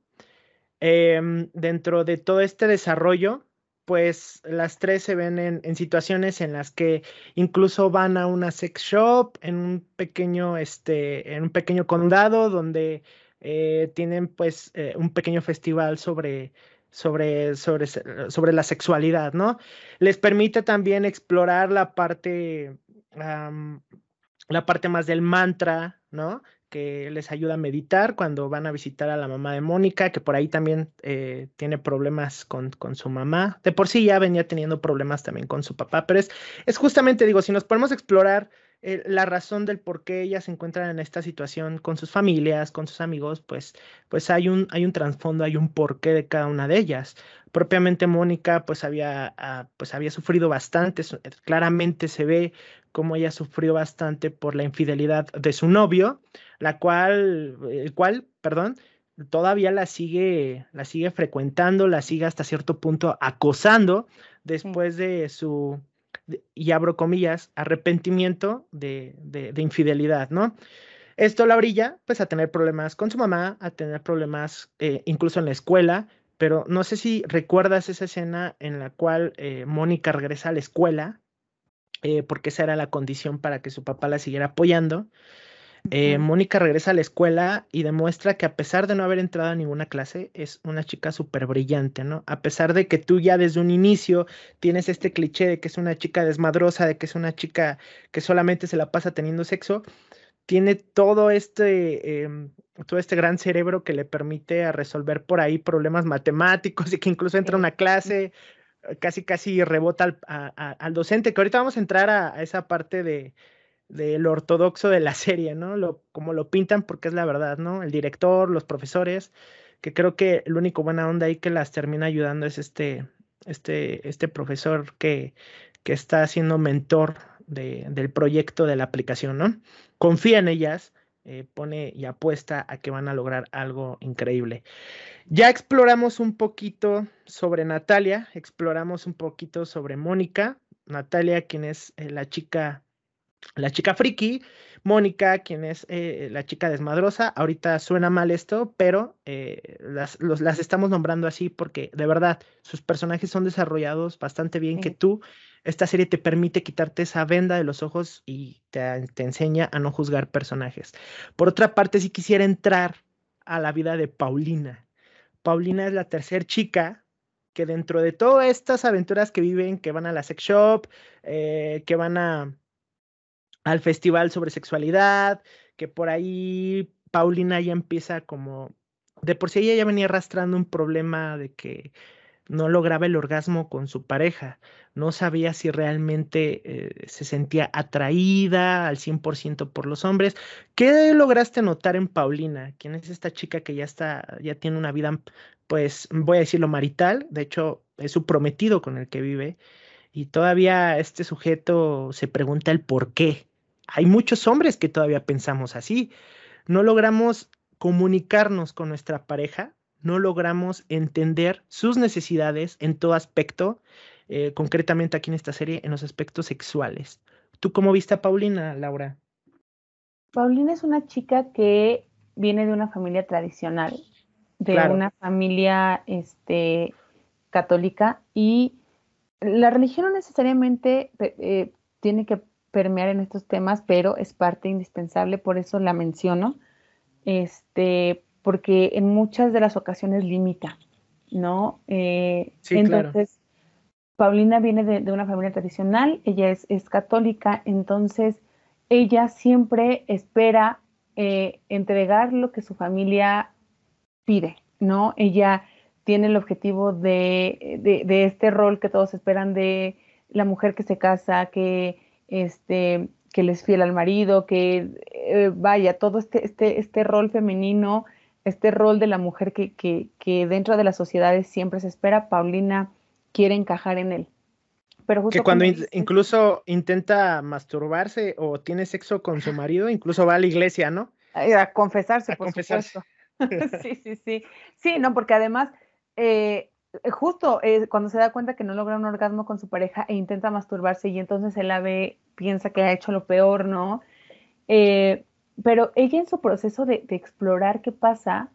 em, dentro de todo este desarrollo, pues las tres se ven en, en, situaciones en las que incluso van a una sex shop en un pequeño, este, en un pequeño condado donde eh, tienen pues eh, un pequeño festival sobre, sobre, sobre, sobre la sexualidad, ¿no? Les permite también explorar la parte, la parte más del mantra, ¿no? que les ayuda a meditar cuando van a visitar a la mamá de Mónica, que por ahí también eh, tiene problemas con, con, su mamá. De por sí ya venía teniendo problemas también con su papá, pero es, es justamente, digo, si nos podemos explorar eh, la razón del por qué ellas se encuentran en esta situación con sus familias, con sus amigos, pues, pues hay un, hay un trasfondo, hay un porqué de cada una de ellas. Propiamente Mónica, pues había, ah, pues había sufrido bastante, eh, claramente se ve cómo ella sufrió bastante por la infidelidad de su novio, la cual, el cual, perdón, todavía la sigue, la sigue frecuentando, la sigue hasta cierto punto acosando después de su y abro comillas, arrepentimiento de, de, infidelidad, ¿no? Esto la brilla, pues, a tener problemas con su mamá, a tener problemas eh, incluso en la escuela, pero no sé si recuerdas esa escena en la cual eh, Mónica regresa a la escuela, eh, porque esa era la condición para que su papá la siguiera apoyando. Eh, Mónica regresa a la escuela y demuestra que a pesar de no haber entrado a ninguna clase, es una chica súper brillante, ¿no? A pesar de que tú ya desde un inicio tienes este cliché de que es una chica desmadrosa, de que es una chica que solamente se la pasa teniendo sexo, tiene todo este, em, todo este gran cerebro que le permite a resolver por ahí problemas matemáticos [LAUGHS] y que incluso entra a una clase, casi casi rebota al, docente, que ahorita vamos a entrar a esa parte de de lo ortodoxo de la [LAUGHS] serie, ¿no? Lo, como lo pintan porque es la verdad, ¿no? El director, los profesores, que creo que el único buena onda ahí que las termina ayudando es este, este, este profesor que, que está siendo mentor de, del proyecto de la aplicación, ¿no? Confía en ellas, eh, pone y apuesta a que van a lograr algo increíble. Ya exploramos un poquito sobre Natalia, exploramos un poquito sobre Mónica. Natalia, quien es eh, la chica la chica friki, Mónica, quien es eh, la chica desmadrosa. Ahorita suena mal esto, pero eh, las, las, estamos nombrando así porque de verdad sus personajes son desarrollados bastante bien, que tú, esta serie te permite quitarte esa venda de los ojos y te, te enseña a no juzgar personajes. Por otra parte, si quisiera entrar a la vida de Paulina. Paulina es la tercera chica que dentro de todas estas aventuras que viven, que van a la sex shop, eh, que van a al festival sobre sexualidad, que por ahí Paulina ya empieza como, de por sí ella ya venía arrastrando un problema de que no lograba el orgasmo con su pareja, no sabía si realmente eh, se sentía atraída al 100% por los hombres. ¿Qué lograste notar en Paulina? ¿Quién es esta chica que ya está, ya tiene una vida, pues voy a decirlo marital? De hecho, es su prometido con el que vive. Y todavía este sujeto se pregunta el por qué. Hay muchos hombres que todavía pensamos así. No logramos comunicarnos con nuestra pareja no logramos entender sus necesidades en todo aspecto, eh, concretamente aquí en esta serie, en los aspectos sexuales. ¿Tú cómo viste a Paulina, Laura? Paulina es una chica que viene de una familia tradicional, de una familia este, católica y la religión no necesariamente eh, tiene que permear en estos temas, pero es parte indispensable, por eso la menciono. Este, porque en muchas de las ocasiones limita, ¿no? Eh, entonces, Paulina viene de, una familia tradicional, ella es, católica, entonces ella siempre espera eh, entregar lo que su familia pide, ¿no? Ella tiene el objetivo de, de, este rol que todos esperan de la mujer que se casa, que, este, que les fiel al marido, que eh, vaya, todo este, este, este rol femenino este rol de la mujer que, que, dentro de las sociedades siempre se espera, Paulina quiere encajar en él. Pero que cuando incluso intenta masturbarse o tiene sexo con su marido, incluso va a la iglesia, ¿no? A confesarse, por supuesto. [LAUGHS] sí, sí, sí. Sí, no, porque además, eh, justo eh, cuando se da cuenta que no logra un orgasmo con su pareja e intenta masturbarse y entonces él la ve, piensa que ha hecho lo peor, ¿no? Eh, pero ella en su proceso de, explorar qué pasa,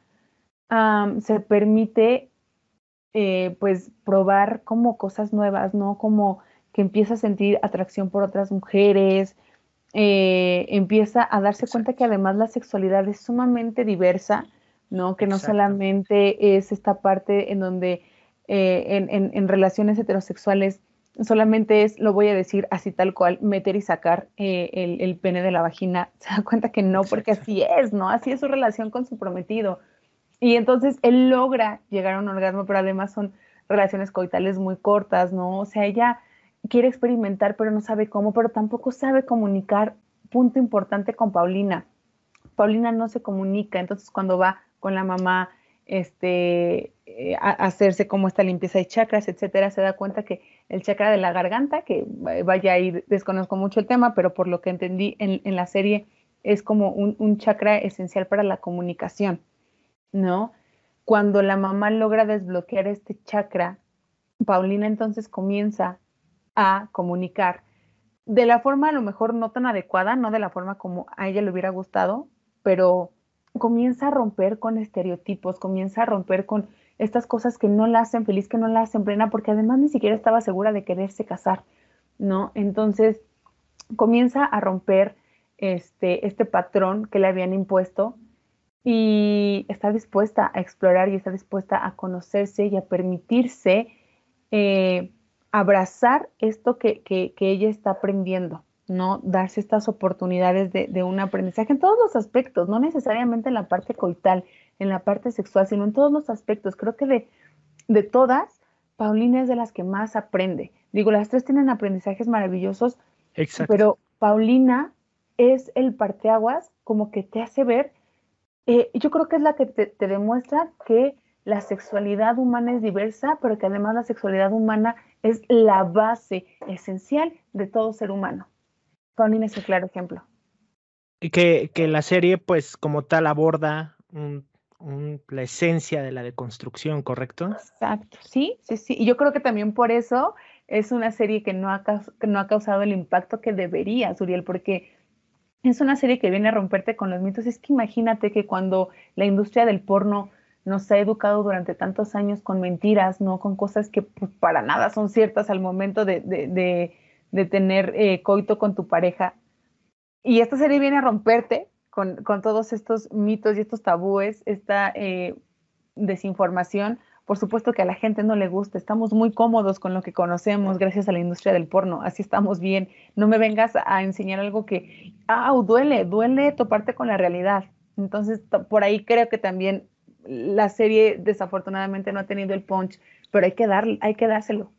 se permite eh, pues probar como cosas nuevas, ¿no? Como que empieza a sentir atracción por otras mujeres, eh, empieza a darse cuenta que además la sexualidad es sumamente diversa, ¿no? Que no solamente es esta parte en donde eh, en relaciones heterosexuales solamente es, lo voy a decir así tal cual, meter y sacar eh, el, pene de la vagina, [LAUGHS] se da cuenta que no, porque así es, ¿no? Así es su relación con su prometido. Y entonces él logra llegar a un orgasmo, pero además son relaciones coitales muy cortas, ¿no? O sea, ella quiere experimentar, pero no sabe cómo, pero tampoco sabe comunicar. Punto importante con Paulina. Paulina no se comunica, entonces cuando va con la mamá, este, eh, hacerse como esta limpieza de chakras, etcétera, se da cuenta que el chakra de la garganta, que vaya ahí, desconozco mucho el tema, pero por lo que entendí en, la serie, es como un, chakra esencial para la comunicación, ¿no? Cuando la mamá logra desbloquear este chakra, Paulina entonces comienza a comunicar de la forma a lo mejor no tan adecuada, no de la forma como a ella le hubiera gustado, pero comienza a romper con estereotipos, comienza a romper con estas cosas que no la hacen feliz, que no la hacen plena, porque además ni siquiera estaba segura de quererse casar, ¿no? Entonces comienza a romper este, este patrón que le habían impuesto y está dispuesta a explorar y está dispuesta a conocerse y a permitirse eh, abrazar esto que, que, que ella está aprendiendo. ¿No? Darse estas oportunidades de, un aprendizaje en todos los aspectos, no necesariamente en la parte coital, en la parte sexual, sino en todos los aspectos. Creo que de, de todas, Paulina es de las que más aprende. Digo, las tres tienen aprendizajes maravillosos, pero Paulina es el parteaguas como que te hace ver, eh, yo creo que es la que te demuestra que la sexualidad humana es diversa, pero que además la sexualidad humana es la base esencial de todo ser humano. Paulina es un claro ejemplo. Y que, que la serie, pues, como tal, aborda la esencia de la deconstrucción, ¿correcto? Exacto, sí, sí, sí. Y yo creo que también por eso es una serie que no ha, que no ha causado el impacto que debería, Suriel, porque es una serie que viene a romperte con los mitos. Es que imagínate que cuando la industria del porno nos ha educado durante tantos años con mentiras, ¿no? Con cosas que pues, para nada son ciertas al momento de, de tener eh, coito con tu pareja. Y esta serie viene a romperte con, todos estos mitos y estos tabúes, esta eh, desinformación. Por supuesto que a la gente no le gusta, estamos muy cómodos con lo que conocemos gracias a la industria del porno, así estamos bien. No me vengas a enseñar algo que, ah, duele, duele toparte con la realidad. Entonces, por ahí creo que también la serie desafortunadamente no ha tenido el punch pero hay que, dar, hay que dárselo.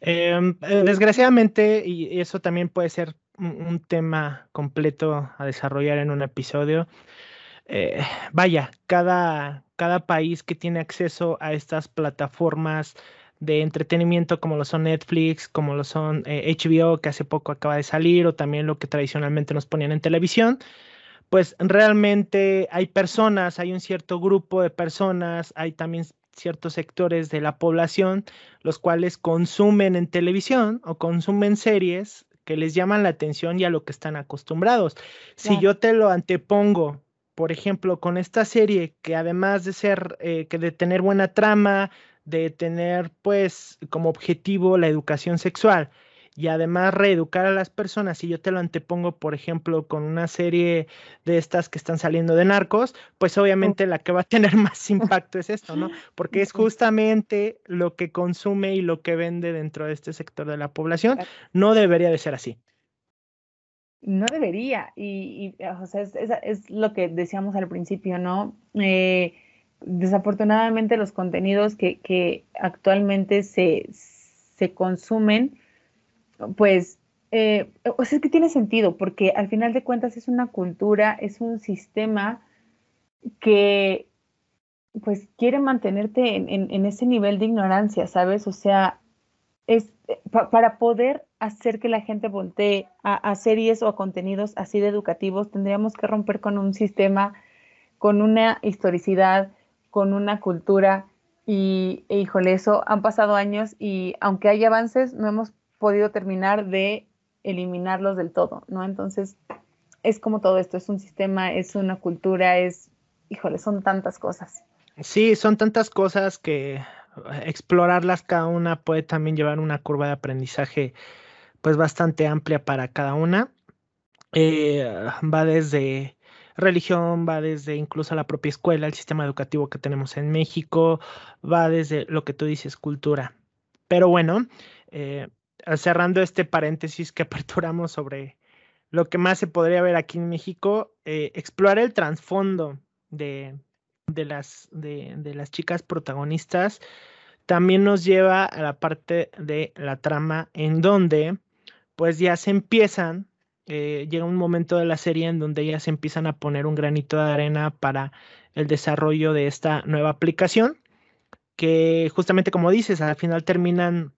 Em, eh, desgraciadamente, y eso también puede ser un, tema completo a desarrollar en un episodio, eh, vaya, cada, cada país que tiene acceso a estas plataformas de entretenimiento como lo son Netflix, como lo son HBO, eh, que hace poco acaba de salir, o también lo que tradicionalmente nos ponían en televisión, pues realmente hay personas, hay un cierto grupo de personas, hay también ciertos sectores de la población, los cuales consumen en televisión o consumen series que les llaman la atención y a lo que están acostumbrados. Si yo te lo antepongo, por ejemplo, con esta serie que además de ser, eh, que de tener buena trama, de tener pues como objetivo la educación sexual, y además reeducar a las personas, si yo te lo antepongo, por ejemplo, con una serie de estas que están saliendo de narcos, pues obviamente la que va a tener [LAUGHS] más impacto es esto, ¿no? Porque es justamente lo que consume y lo que vende dentro de este sector de la población. No debería de ser así. No debería, y, o sea, es, lo que decíamos al principio, ¿no? Eh, desafortunadamente los contenidos que, que actualmente se, se consumen, pues, eh, o sea, es que tiene sentido, porque al final de cuentas es una cultura, es un sistema que, pues, quiere mantenerte en, ese nivel de ignorancia, ¿sabes? O sea, es para poder hacer que la gente voltee a, series o a contenidos así de educativos, tendríamos que romper con un sistema, con una historicidad, con una cultura. Y, e, híjole, eso han pasado años y aunque hay avances, no hemos podido terminar de eliminarlos del todo, ¿no? Entonces, es como todo esto, es un sistema, es una cultura, es, híjole, son tantas cosas. Sí, son tantas cosas que explorarlas cada una puede también llevar una curva de aprendizaje pues bastante amplia para cada una. Eh, va desde religión, va desde incluso la propia escuela, el sistema educativo que tenemos en México, va desde lo que tú dices, cultura. Pero bueno, eh, cerrando este paréntesis que [LAUGHS] aperturamos sobre lo que más se podría ver aquí en México, eh, explorar el trasfondo de, las, de, las chicas protagonistas también nos lleva a la parte de la trama en donde pues ya se empiezan, eh, llega un momento de la serie en donde ya se empiezan a poner un granito de arena para el desarrollo de esta nueva aplicación, que justamente como dices, al final terminan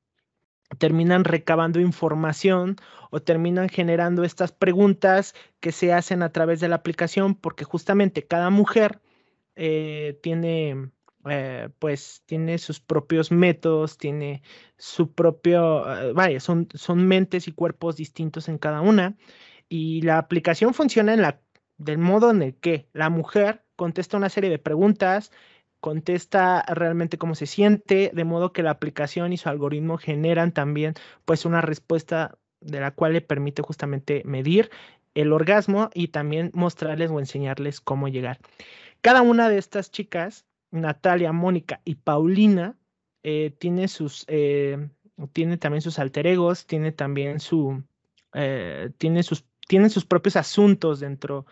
terminan recabando información o terminan generando estas preguntas que se hacen a través de la aplicación porque justamente cada mujer eh, tiene eh, pues tiene sus propios métodos, tiene su propio, eh, vaya, son, son mentes y cuerpos distintos en cada una y la aplicación funciona en la, del modo en el que la mujer contesta una serie de preguntas, contesta realmente cómo se siente, de modo que la aplicación y su algoritmo generan también pues una respuesta de la cual le permite justamente medir el orgasmo y también mostrarles o enseñarles cómo llegar. Cada una de estas chicas, Natalia, Mónica y Paulina, eh, tiene sus eh, tiene también sus alter egos, tiene también su eh, tiene sus sus propios asuntos dentro de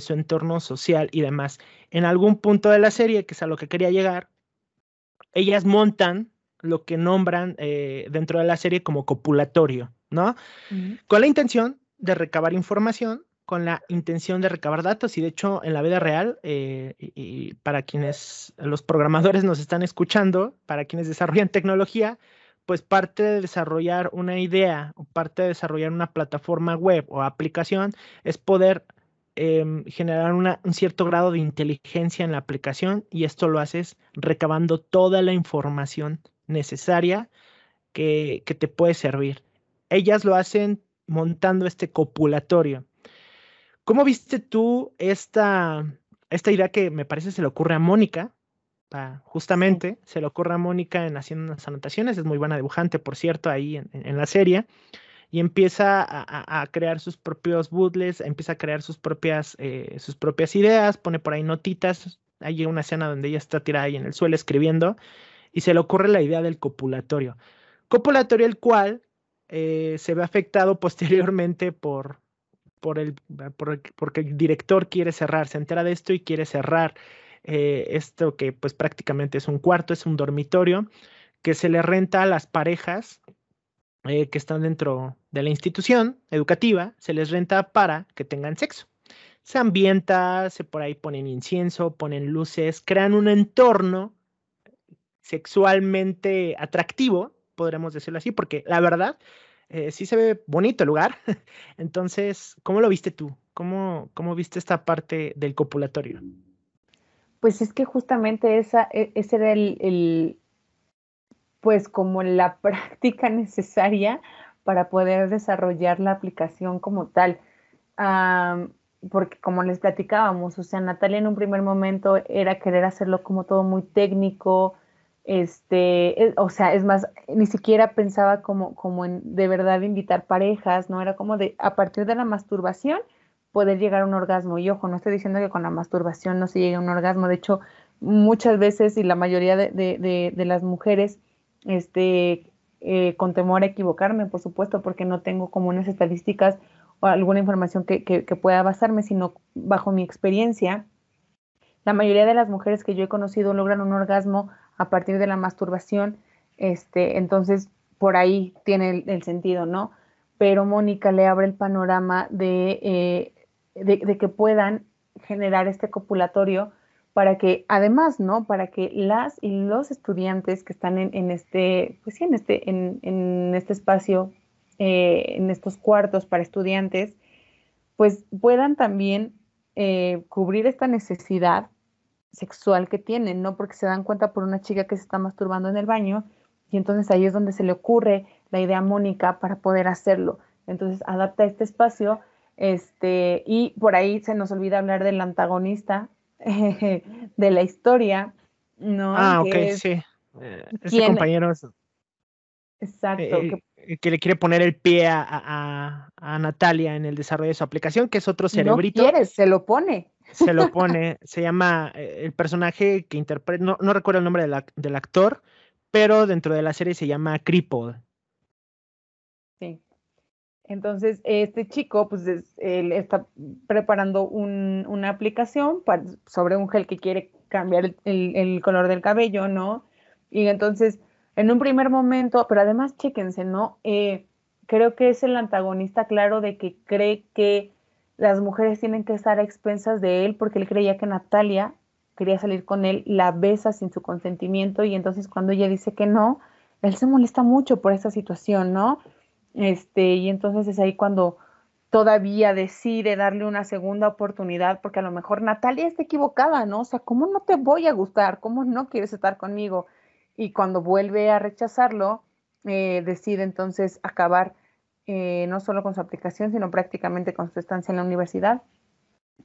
su entorno social y demás. En algún punto de la serie, que es a lo que quería llegar, ellas montan lo que nombran eh, dentro de la serie como copulatorio, ¿no? Con la intención de recabar información, con la intención de recabar datos y de hecho en la vida real, eh, y, para quienes los programadores nos están escuchando, para quienes desarrollan tecnología, pues parte de desarrollar una idea o parte de desarrollar una plataforma web o aplicación es poder Em, generar un cierto grado de inteligencia en la aplicación y esto lo haces recabando toda la información necesaria que, te puede servir. Ellas lo hacen montando este copulatorio. ¿Cómo viste tú esta, esta idea que me parece se le ocurre a Mónica? justamente se le ocurre a Mónica en haciendo unas anotaciones, es muy buena dibujante, por cierto, ahí en la serie y empieza a, crear sus propios bootles, empieza a crear sus propias, eh, sus propias ideas, pone por ahí notitas. Hay una escena donde ella está tirada ahí en el suelo escribiendo y se le ocurre la idea del copulatorio. Copulatorio el cual eh, se ve afectado [LAUGHS] posteriormente por, por el, porque el director quiere cerrar, se entera de esto y quiere cerrar eh, esto que pues prácticamente es un cuarto, es un dormitorio que se le renta a las parejas eh, que están dentro de la institución educativa, se les renta para que tengan sexo. Se ambienta, se por ahí ponen incienso, ponen luces, crean un entorno sexualmente atractivo, podremos decirlo así, porque la verdad, eh, sí se ve bonito el lugar. [LAUGHS] Entonces, ¿cómo lo viste tú? ¿Cómo, ¿Cómo viste esta parte del copulatorio? Pues es que justamente esa, e, ese era el, pues como la [LAUGHS] práctica necesaria para poder desarrollar la aplicación como tal. porque como les platicábamos, o sea, Natalia en un primer momento era querer hacerlo como todo muy técnico, este, o sea, es más, ni siquiera pensaba como, como en de verdad invitar parejas, ¿no? Era como de, a partir de la masturbación, poder llegar a un orgasmo. Y ojo, no estoy diciendo que con la masturbación no se llegue a un orgasmo, de hecho, muchas veces y la mayoría de, las mujeres, este, eh, con temor a equivocarme, por supuesto, porque no tengo como unas estadísticas o alguna información que, que pueda basarme, sino bajo mi experiencia, la mayoría de las mujeres que yo he conocido logran un orgasmo a partir de la masturbación, este, entonces por ahí tiene el, sentido, ¿no? Pero Mónica le abre el panorama eh, de, de, que puedan generar este copulatorio para que además, ¿no? Para que las y los estudiantes que están en, este, pues sí, en este, en, este espacio, eh, en estos cuartos para estudiantes, pues puedan también eh, cubrir esta necesidad sexual que tienen, ¿no? Porque se dan cuenta por una chica que se está masturbando en el baño y entonces ahí es donde se le ocurre la idea a Mónica para poder hacerlo. Entonces adapta este espacio este, y por ahí se nos olvida hablar del antagonista de la historia, ¿no? Ah, ok, sí. Eh, ese compañero Exacto. Eh, que... le quiere poner el pie a, Natalia en el desarrollo de su aplicación, que es otro cerebrito. No quiere, se lo pone se lo pone, se llama eh, el personaje que interpreta, no, no recuerdo el nombre del actor, pero dentro de la serie se llama Cripple. Entonces, este chico, pues, él está preparando una aplicación sobre un gel que quiere cambiar el, color del cabello, ¿no? Y entonces, en un primer momento, pero además, chéquense, ¿no? Eh, creo que es el antagonista claro de que cree que las mujeres tienen que estar a expensas de él porque él creía que Natalia quería salir con él, la besa sin su consentimiento y entonces cuando ella dice que no, él se molesta mucho por esa situación, ¿no? Este, y entonces es ahí cuando todavía decide darle una segunda oportunidad porque a lo mejor Natalia está equivocada, ¿no? O sea, ¿cómo no te voy a gustar? ¿Cómo no quieres estar conmigo? Y cuando vuelve a rechazarlo, eh, decide entonces acabar eh, no solo con su aplicación, sino prácticamente con su estancia en la universidad,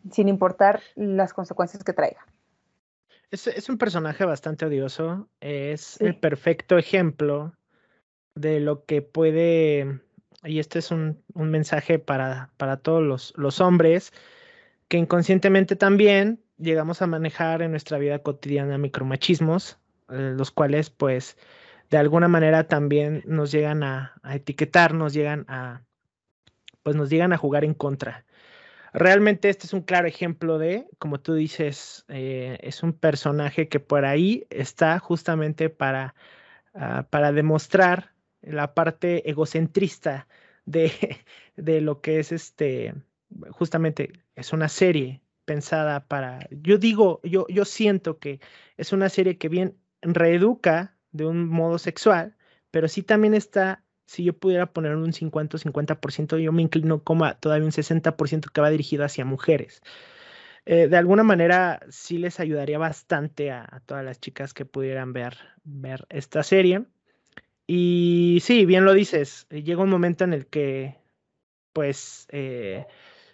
sin importar las consecuencias que traiga. Es, un personaje bastante odioso, es el perfecto ejemplo de lo que puede, y este es un, mensaje para, para todos los, los hombres, que inconscientemente también llegamos a manejar en nuestra vida cotidiana micromachismos, eh, los cuales pues de alguna manera también nos llegan a, etiquetar, nos llegan a, pues nos llegan a jugar en contra. Realmente este es un claro ejemplo de, como tú dices, eh, es un personaje que por ahí está justamente para, ah, para demostrar la parte egocentrista de, [LAUGHS] de, lo que es este, justamente es una serie pensada para, yo digo, yo, yo siento que es una serie que bien reeduca de un modo sexual, pero sí también está, si yo pudiera poner un 50 o 50%, yo me inclino como a todavía un 60% que va dirigido hacia mujeres. Eh, de alguna manera sí les ayudaría bastante a, todas las chicas que pudieran ver, ver esta serie. Y sí, bien lo dices, eh, llega un momento en el que pues eh,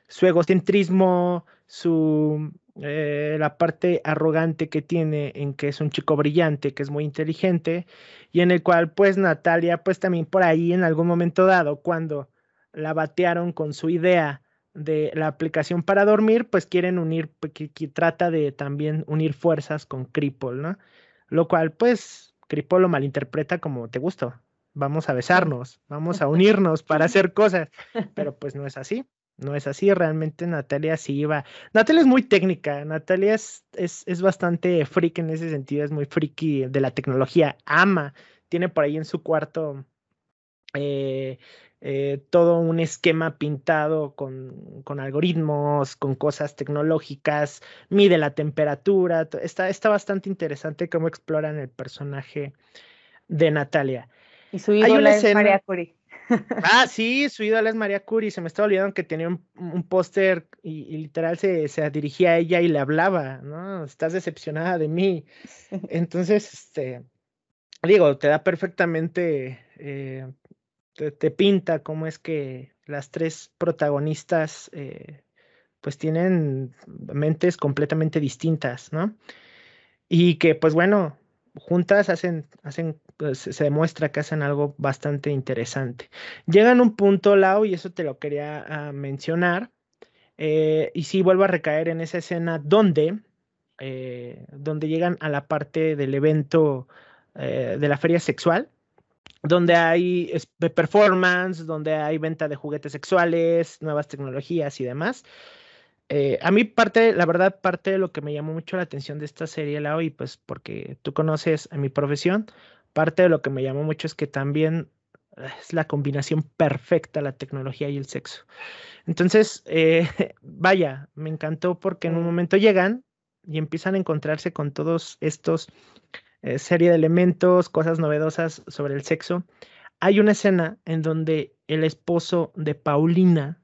su egocentrismo, su eh, la parte arrogante que tiene en que es un chico brillante, que es muy inteligente, y en el cual pues Natalia pues también por ahí en algún momento dado, cuando la batearon con su idea de la aplicación para dormir, pues quieren unir, pues, que, trata de también unir fuerzas con Cripple, ¿no? Lo cual pues Cripple lo malinterpreta como te gustó, vamos a besarnos, [LAUGHS] vamos a unirnos para hacer cosas, pero pues no es así. No es así, realmente Natalia sí iba. Natalia es muy técnica, Natalia es, es, bastante freak en ese sentido, es muy friki de la tecnología, ama tiene por ahí en su cuarto eh, eh, todo un esquema pintado con, con, algoritmos, con cosas tecnológicas, mide la temperatura, está, está bastante interesante cómo exploran el personaje de Natalia. Y su ídola es María Curie. [LAUGHS] Ah, sí, su ídola es María Curie. Se me estaba olvidando que tenía un, póster y, literal se, se, dirigía a ella y le hablaba, ¿no? Estás decepcionada de mí. Entonces, este, digo, te da perfectamente, eh, te, pinta cómo es que las tres protagonistas, eh, pues tienen mentes completamente distintas, ¿no? Y que, pues bueno, juntas hacen, hacen pues, se demuestra que hacen algo bastante interesante. Llegan a un punto, Lau, y eso te lo quería ah, mencionar, eh, y sí vuelvo a recaer en esa escena donde, eh, donde llegan a la parte del evento de la feria sexual, donde hay performance, donde hay venta de juguetes sexuales, nuevas tecnologías y demás. Eh, a mí parte, la verdad, parte de lo que me llamó mucho la atención de esta serie, Lao, y pues porque tú conoces a mi profesión, parte de lo que me llamó mucho es que también eh, es la combinación perfecta la tecnología y el sexo. Entonces, eh, [LAUGHS] vaya, me encantó porque en un momento llegan y empiezan a encontrarse con todos estos serie de elementos, cosas novedosas sobre el sexo. Hay una escena en donde el esposo de Paulina,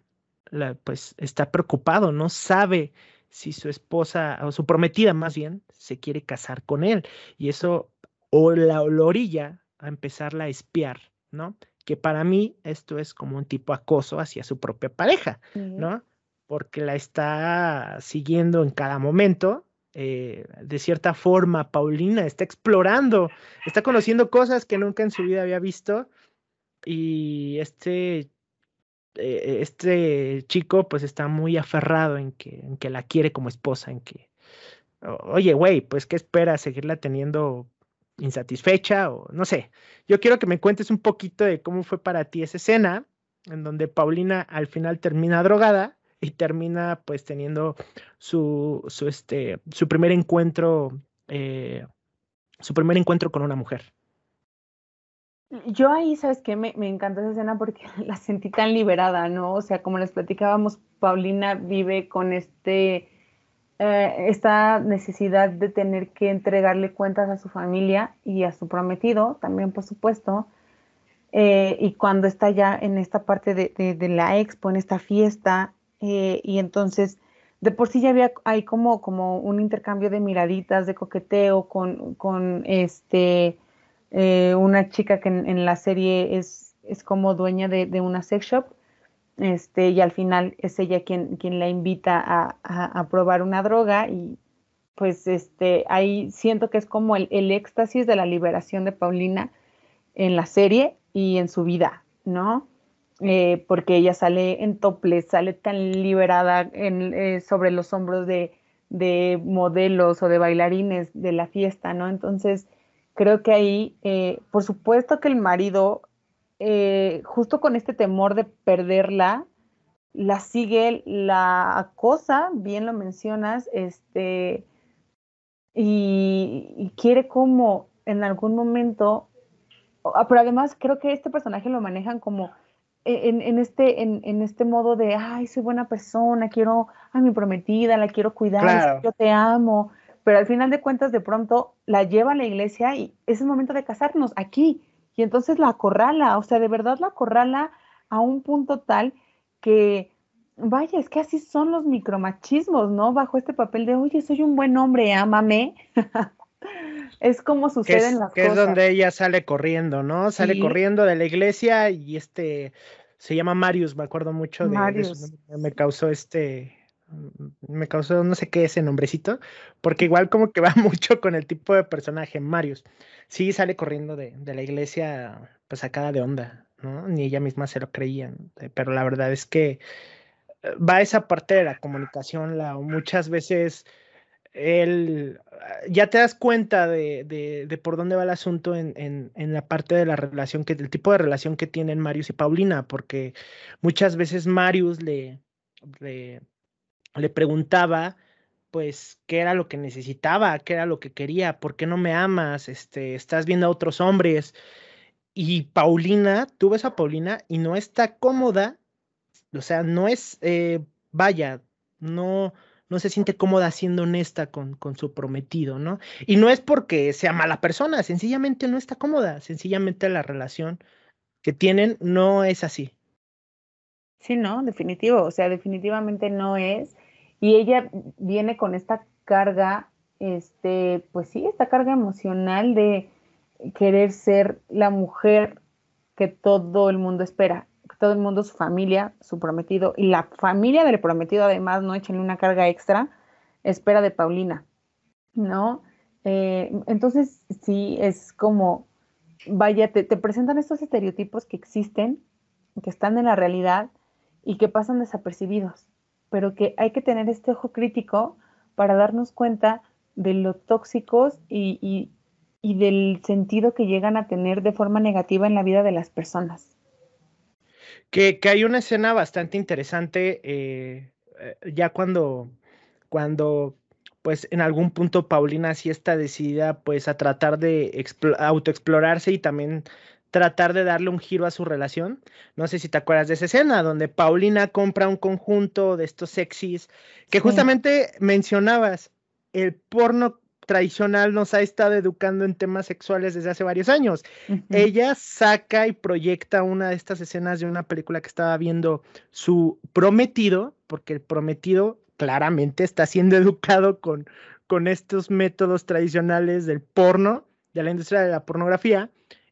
pues está preocupado, no sabe si su esposa o su prometida más bien se quiere casar con él y eso o la, orilla a empezarla a espiar, ¿no? Que para mí esto es como un tipo acoso hacia su propia pareja, ¿no? Porque la está siguiendo en cada momento. Eh, de cierta forma, Paulina está explorando, está conociendo cosas que nunca en su vida había visto y este eh, este chico pues está muy aferrado en que, en que la quiere como esposa, en que, oye, güey, pues ¿qué espera? ¿Seguirla teniendo insatisfecha o no sé? Yo quiero que me cuentes un poquito de cómo fue para ti esa escena en donde Paulina al final termina drogada y termina pues teniendo su, su, este, su primer encuentro, eh, su primer encuentro con una mujer. Yo ahí, ¿sabes qué? Me, me encanta esa escena porque [LAUGHS] la sentí tan liberada, ¿no? O sea, como les platicábamos, Paulina vive con este, eh, esta necesidad de tener que entregarle cuentas a su familia y a su prometido, también por supuesto. Eh, y cuando está ya en esta parte de, de, la expo, en esta fiesta, eh, y entonces de por sí ya había hay como, como un intercambio de miraditas, de coqueteo con, con este eh, una chica que en, la serie es, es como dueña de, una sex shop, este, y al final es ella quien, quien la invita a, a, probar una droga y pues este, ahí siento que es como el, el, éxtasis de la liberación de Paulina en la serie y en su vida, ¿no? Eh, porque ella sale en topless, sale tan liberada eh, sobre los hombros de, de modelos o de bailarines de la fiesta, ¿no? Entonces, creo que ahí, eh, por supuesto que el marido, justo con este temor de perderla, la sigue, la acosa, bien lo mencionas, este, y, quiere como en algún momento, ah, pero además creo que este personaje lo manejan como en, este, en, este modo de, ay, soy buena persona, quiero a mi prometida, la quiero cuidar, yo te amo, pero al final de cuentas de pronto la lleva a la iglesia y es el momento de casarnos aquí. Y entonces la acorrala, o sea, de verdad la acorrala a un punto tal que, vaya, es que así son los micromachismos, ¿no? Bajo este papel de, oye, soy un buen hombre, ámame. [LAUGHS] es como suceden las cosas. Que es donde ella sale corriendo, ¿no? Sale corriendo de la iglesia y este, se llama Marius, me acuerdo mucho de, Marius. me causó este, me causó no sé qué ese nombrecito, porque igual como que [LAUGHS] va mucho con el tipo de personaje, Marius. Sí sale corriendo de, la iglesia pues sacada de onda, ¿no? Ni ella misma se lo creía, eh, pero la verdad es que eh, va esa parte de la comunicación, la, muchas veces ah, ya te das cuenta de, de, por dónde va el asunto en, en, en, la parte de la relación, que, del tipo de relación que tienen Marius y Paulina, porque muchas veces Marius le, le le preguntaba pues, qué era lo que necesitaba, qué era lo que quería, por qué no me amas, este, estás viendo a otros hombres. Y Paulina, tú ves a Paulina y no está cómoda, o sea, no es, eh, vaya, no, no se siente cómoda siendo honesta con, con, su prometido, ¿no? Y no es porque sea mala persona, sencillamente no está cómoda, sencillamente la relación que tienen no es así. Sí, no, definitivo, o sea, definitivamente no es. Y ella viene con esta carga, este, pues sí, esta carga emocional de querer ser la mujer que todo el mundo espera, todo el mundo, su familia, su prometido, y la familia del prometido además, no echenle una carga extra, espera de Paulina, ¿no? Eh, entonces, sí, es como, vaya, te presentan estos estereotipos que existen, que están en la realidad, y que pasan desapercibidos, pero que hay que tener este ojo crítico para darnos cuenta de lo tóxicos y, del sentido que llegan a tener de forma negativa en la vida de las personas. Que, hay una escena bastante interesante eh, eh, ya cuando, cuando pues en algún punto Paulina sí está decidida pues a tratar de autoexplorarse y también tratar de darle un giro a su relación. No sé si te acuerdas de esa escena donde Paulina compra un conjunto de estos sexys que justamente mencionabas, el porno tradicional nos ha estado educando en temas sexuales desde hace varios años. Ella saca y proyecta una de estas escenas de una película que estaba viendo su prometido, porque el prometido claramente está siendo [LAUGHS] educado con, con estos métodos tradicionales del porno, de la industria de la pornografía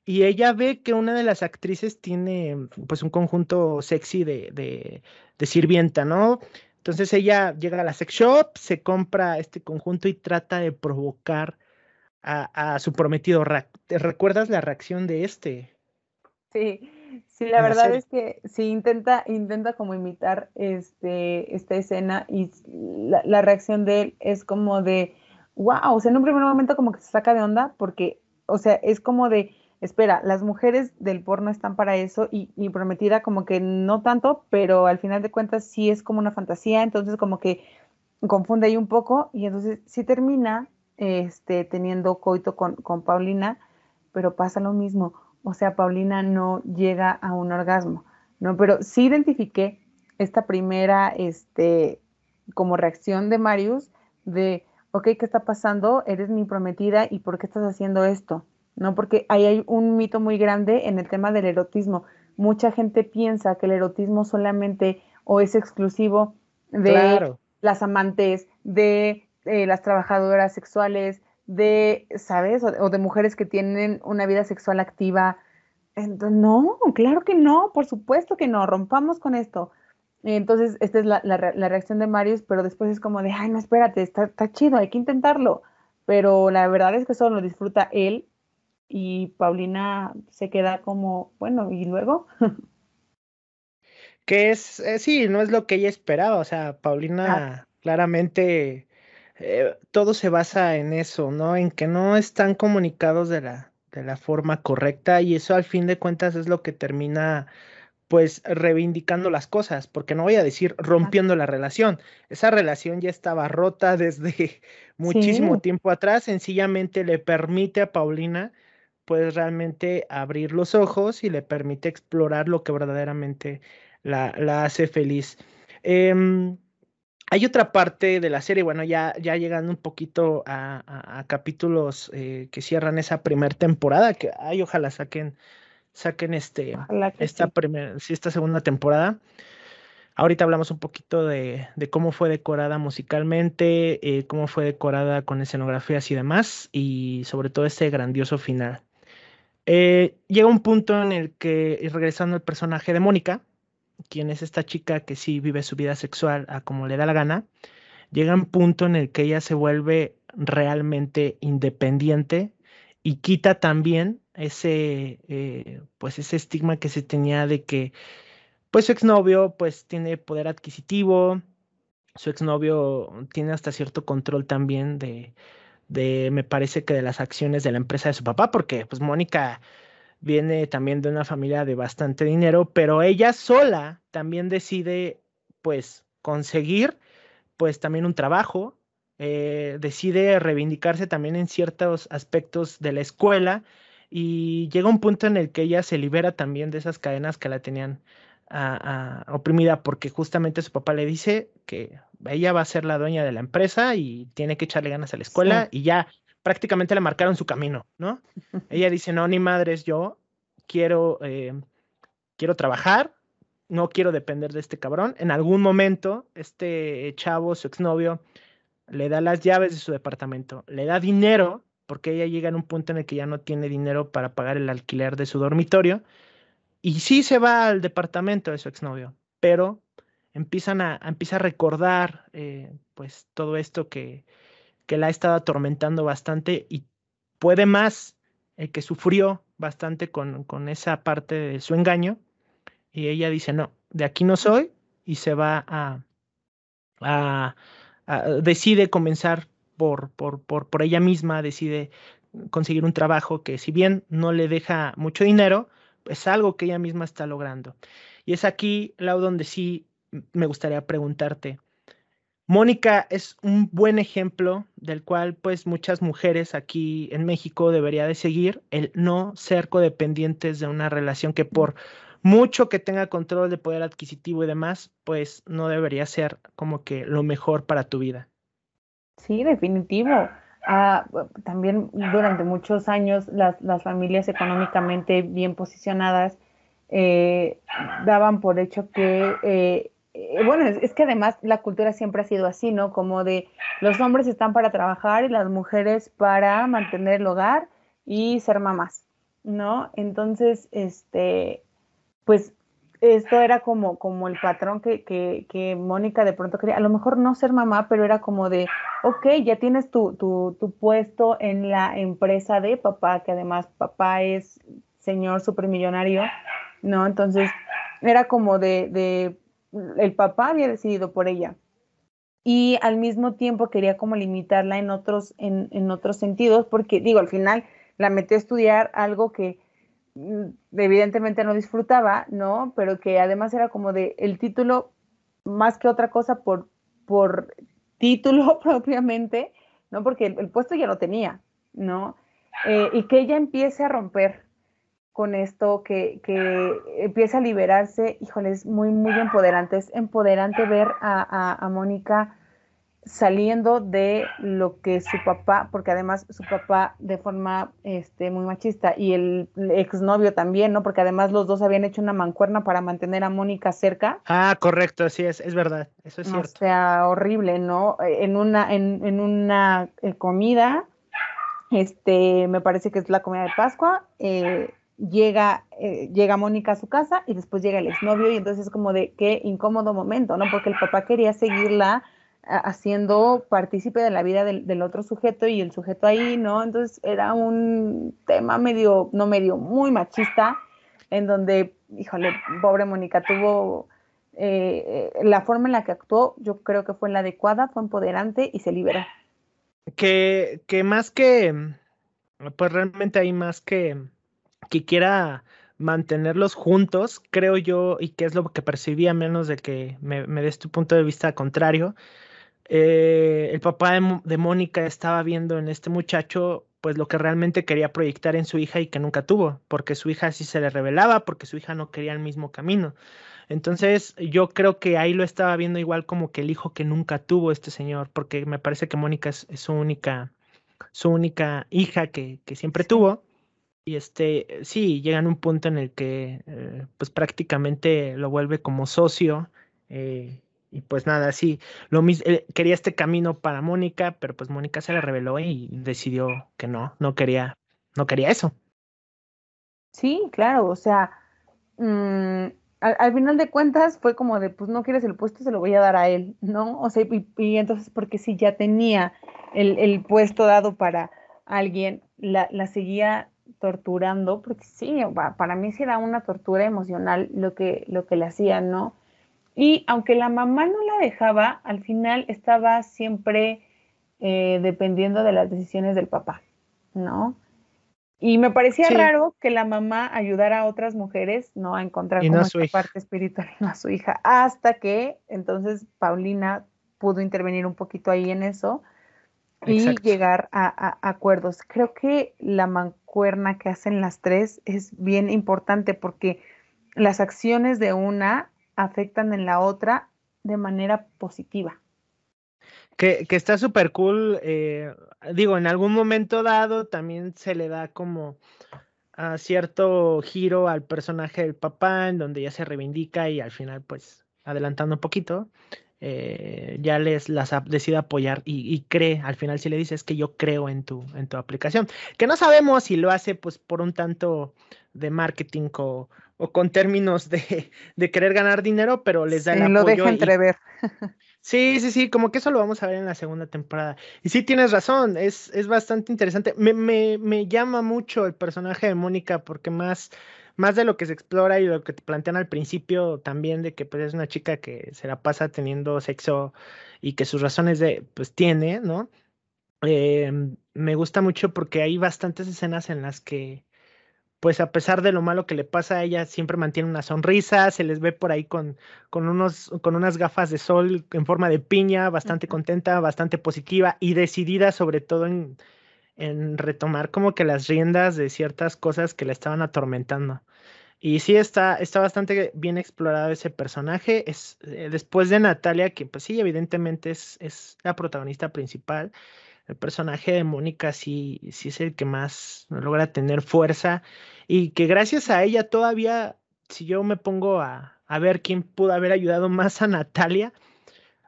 y ella ve que una de las actrices tiene pues un conjunto sexy de, sirvienta, ¿no? Entonces ella llega a la sex shop, se compra este conjunto y trata de provocar a, su prometido. ¿Te recuerdas la reacción de este? Sí, sí, la verdad es que sí intenta, intenta como imitar este, esta escena y la, la, reacción de él es como de, wow, o sea, en un primer momento como que se saca de onda porque, o sea, es como de, espera, las mujeres del porno están para eso y mi prometida como que no tanto, pero al final de cuentas sí es como una fantasía, entonces como que confunde ahí un poco y entonces sí termina este, teniendo coito con, con Paulina, pero pasa lo mismo, o sea, Paulina no llega a un orgasmo, ¿no? Pero sí identifiqué esta primera, este, como reacción de Marius de, ok, ¿qué está pasando? Eres mi prometida y ¿por qué estás haciendo esto? ¿No? Porque ahí hay un mito muy grande en el tema del erotismo. Mucha gente piensa que el erotismo solamente o es exclusivo de las amantes, de eh, las trabajadoras sexuales, de, ¿sabes? O, de mujeres que tienen una vida sexual activa. Entonces, no, claro que no, por supuesto que no, rompamos con esto. Entonces, esta es la, reacción de Marius, pero después es como de, ay, no, espérate, está, está chido, hay que intentarlo. Pero la verdad es que solo lo disfruta él y Paulina se queda como, bueno, ¿y luego? [LAUGHS] que es, eh, sí, no es lo que ella esperaba, o sea, Paulina claramente eh, todo se basa en eso, ¿no? En que no están comunicados de la, de la forma correcta y eso al fin de cuentas es lo que termina pues reivindicando las cosas, porque no voy a decir rompiendo la relación, esa relación ya estaba rota [LAUGHS] desde muchísimo tiempo atrás, sencillamente le permite a Paulina puedes realmente abrir los ojos y le permite explorar lo que verdaderamente la, hace feliz. Em, hay otra parte de la serie, bueno, ya, ya llegando un poquito a, capítulos eh, que cierran esa primera temporada, que ay, ojalá saquen, saquen este, esta, primera, esta segunda temporada. Ahorita hablamos un poquito de, cómo fue decorada musicalmente, eh, cómo fue decorada con escenografías y demás, y sobre todo ese grandioso final. Eh, llega un punto en el que, regresando al personaje de Mónica, quien es esta chica que sí vive su vida sexual a como le da la gana, llega un punto en el que ella se vuelve realmente independiente y quita también ese, eh, pues ese estigma que se tenía de que pues su exnovio pues tiene poder adquisitivo, su exnovio tiene hasta cierto control también de, de, me parece que de las acciones de la empresa de su papá, porque pues Mónica viene también de una familia de bastante dinero, pero ella sola también decide pues conseguir pues también un trabajo eh, decide reivindicarse también en ciertos aspectos de la escuela y llega un punto en el que ella se libera también de esas cadenas que la tenían oprimida porque justamente su papá le dice que ella va a ser la dueña de la empresa y tiene que echarle ganas a la escuela y ya prácticamente le marcaron su camino, ¿no? [LAUGHS] ella dice, no, ni madres, yo quiero, eh, quiero trabajar, no quiero depender de este cabrón. En algún momento, este chavo, su exnovio, le da las llaves de su departamento, le da dinero, porque ella llega en un punto en el que ya no tiene dinero para pagar el alquiler de su dormitorio, y sí se va al departamento de su exnovio, pero empiezan a, empieza a recordar eh, pues todo esto que, que la ha estado atormentando bastante y puede más el que sufrió bastante con, con esa parte de su engaño, y ella dice, no, de aquí no soy, y se va a, a decide comenzar por, por, por, por ella misma, decide conseguir un trabajo que si bien no le deja mucho dinero, es algo que ella misma está logrando. Y es aquí, Lau, donde sí me gustaría preguntarte. Mónica es un buen ejemplo del cual pues muchas mujeres aquí en México debería de seguir el no ser codependientes de una relación que por mucho que tenga control de poder adquisitivo y demás, pues no debería ser como que lo mejor para tu vida. Sí, definitivo. También durante muchos años las, las familias económicamente bien posicionadas eh, daban por hecho que, eh, bueno, es, es, que además la cultura siempre ha sido así, ¿no? Como de los hombres están para trabajar y las mujeres para mantener el hogar y ser mamás, ¿no? Entonces, este, pues esto era como, como el patrón que, que, que, Mónica de pronto quería, a lo mejor no ser mamá, pero era como de, ok, ya tienes tu, tu, tu puesto en la empresa de papá, que además papá es señor supermillonario, ¿no? Entonces era como de, de, el papá había decidido por ella. Y al mismo tiempo quería como limitarla en otros, en, en otros sentidos, porque digo, al final la metí a estudiar algo que evidentemente no disfrutaba, ¿no? Pero que además era como de el título más que otra cosa por, por título [LAUGHS] propiamente, ¿no? Porque el, puesto ya lo tenía, ¿no? Eh, y que ella empiece a romper con esto, que, que empiece a liberarse, híjole, es muy, muy empoderante, es empoderante ver a, a, a Mónica saliendo de lo que su papá, porque además su papá de forma este, muy machista y el exnovio también, ¿no? Porque además los dos habían hecho una mancuerna para mantener a Mónica cerca. Ah, correcto, así es, es verdad, eso es cierto. O sea, horrible, ¿no? En una, en, en una eh, comida, este, me parece que es la comida de Pascua, eh, llega, eh, llega Mónica a su casa y después llega el exnovio y entonces es como de qué incómodo momento, ¿no? Porque el papá quería seguirla haciendo partícipe de la vida del, otro sujeto y el sujeto ahí, ¿no? Entonces era un tema medio, no medio, muy machista, en donde, híjole, pobre Mónica tuvo eh, la forma en la que actuó, yo creo que fue la adecuada, fue empoderante y se liberó. Que, que más que, pues realmente hay más que, que quiera mantenerlos juntos, creo yo, y que es lo que percibí a menos de que me, me des tu punto de vista contrario, eh, el papá de, Mónica estaba viendo en este muchacho pues lo que realmente quería proyectar en su hija y que nunca tuvo, porque su hija sí se le revelaba, porque su hija no quería el mismo camino. Entonces yo creo que ahí lo estaba viendo igual como que el hijo que nunca tuvo este señor, porque me parece que Mónica es, su única, su única hija que, que siempre tuvo. Y este, sí, llega en un punto en el que eh, pues prácticamente lo vuelve como socio. Eh, y pues nada, sí, lo mismo, eh, quería este camino para Mónica, pero pues Mónica se le reveló y decidió que no, no quería, no quería eso. Sí, claro, o sea, mm, al, final de cuentas fue como de, pues no quieres el puesto, se lo voy a dar a él, ¿no? O sea, y, entonces porque si ya tenía el, el, puesto dado para alguien, la, la seguía torturando, porque sí, para mí sí era una tortura emocional lo que, lo que le hacían, ¿no? Y aunque la mamá no la dejaba, al final estaba siempre eh, dependiendo de las decisiones del papá, ¿no? Y me parecía raro que la mamá ayudara a otras mujeres, ¿no? A encontrar como esta parte espiritual [LAUGHS] a su hija, hasta que entonces Paulina pudo intervenir un poquito ahí en eso, y llegar a, acuerdos. Creo que la mancuerna que hacen las tres es bien importante porque las acciones de una afectan en la otra de manera positiva. Que, está súper cool. Eh, digo, en algún momento dado también se le da como a cierto giro al personaje del papá, en donde ya se reivindica y al final, pues, adelantando un poquito, eh, ya les las decide apoyar y, cree, al final si le dices que yo creo en tu, en tu aplicación, que no sabemos si lo hace pues por un tanto de marketing o, o con términos de, de, querer ganar dinero, pero les da el apoyo. lo deja entrever. Sí, sí, sí, como que eso lo vamos a ver en la segunda temporada. Y sí, tienes razón, es, es bastante interesante. Me, me, me llama mucho el personaje de Mónica porque más más de lo que se explora y lo que te plantean al principio también de que pues es una chica que se la pasa teniendo sexo y que sus razones de pues tiene, ¿no? Em, me gusta mucho porque hay bastantes escenas en las que pues a pesar de lo malo que le pasa a ella, siempre mantiene una sonrisa, se les ve por ahí con, con, unos, con unas gafas de sol en forma de piña, bastante contenta, bastante positiva y decidida sobre todo en, en retomar como que las riendas de ciertas cosas que la estaban atormentando. Y sí está, está bastante bien explorado ese personaje. Es, eh, después de Natalia, que pues sí, evidentemente es, es la protagonista principal. El personaje de Mónica sí, sí es el que más logra tener fuerza. Y que gracias a ella todavía, si yo me pongo a, a ver quién pudo haber ayudado más a Natalia,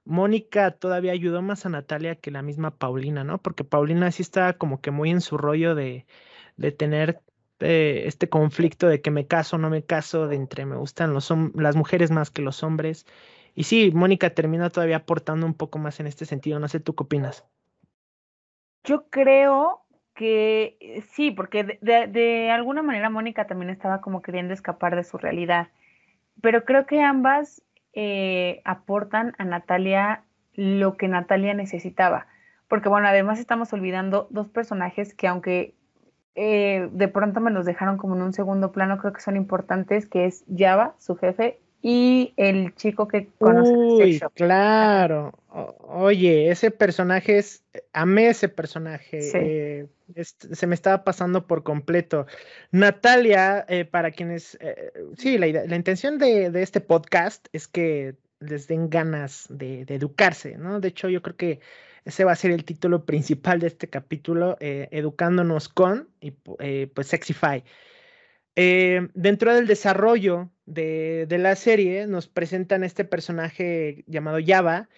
Mónica todavía ayudó más a Natalia que la misma Paulina, ¿no? Porque Paulina sí está como que muy en su rollo de, de tener eh, este conflicto de que me caso o no me caso, de entre me gustan los las mujeres más que los hombres. Y sí, Mónica termina todavía aportando un poco más en este sentido. No sé, ¿tú qué opinas? Yo creo que eh, sí, porque de, alguna manera Mónica también estaba como queriendo escapar de su realidad. Pero creo que ambas eh, aportan a Natalia lo que Natalia necesitaba. Porque bueno, además estamos olvidando dos personajes que aunque eh, de pronto me los dejaron como en un segundo plano, creo que son importantes, que es Java, su jefe, y el chico que conoce. Uy, claro. oye, ese personaje es, amé ese personaje. Eh, se me estaba pasando por completo. Natalia, eh, para quienes, eh, sí, la, la intención de, de, este podcast es que les den ganas de, de, educarse, ¿no? De hecho, yo creo que ese va a ser el título principal de este capítulo, educándonos con, y pues Sexify. Eh, dentro del desarrollo de, la serie nos presentan este personaje llamado Java,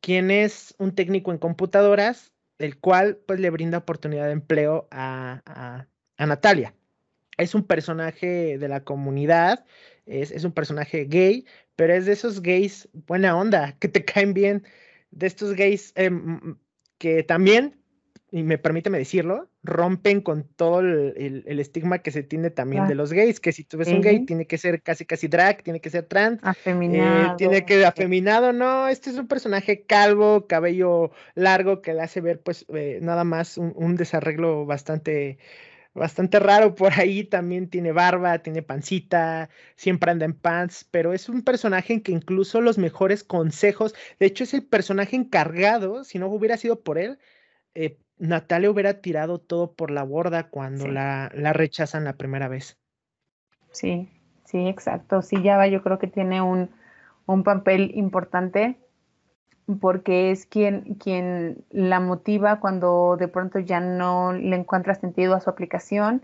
quien es un técnico en computadoras, el cual pues le brinda oportunidad de empleo a, Natalia. Es un personaje de la comunidad, es, un personaje gay, pero es de esos gays buena onda, que te caen bien, de estos gays em, que también y me permíteme decirlo, rompen con todo el, estigma que se tiene también de los gays, que si tú ves un gay tiene que ser casi casi drag, tiene que ser trans, eh, afeminado. tiene que afeminado, no, este es un personaje calvo, cabello largo que le hace ver pues eh, nada más un, desarreglo bastante bastante raro. Por ahí, también tiene barba, tiene pancita, siempre anda en pants, pero es un personaje en que incluso los mejores consejos, de hecho es el personaje encargado, si no hubiera sido por él, eh, Natalia hubiera tirado todo por la borda cuando la, la, rechazan la primera vez. Sí, sí, exacto. Sí, Java yo creo que tiene un, un papel importante porque es quien, quien la motiva cuando de pronto ya no le encuentra sentido a su aplicación,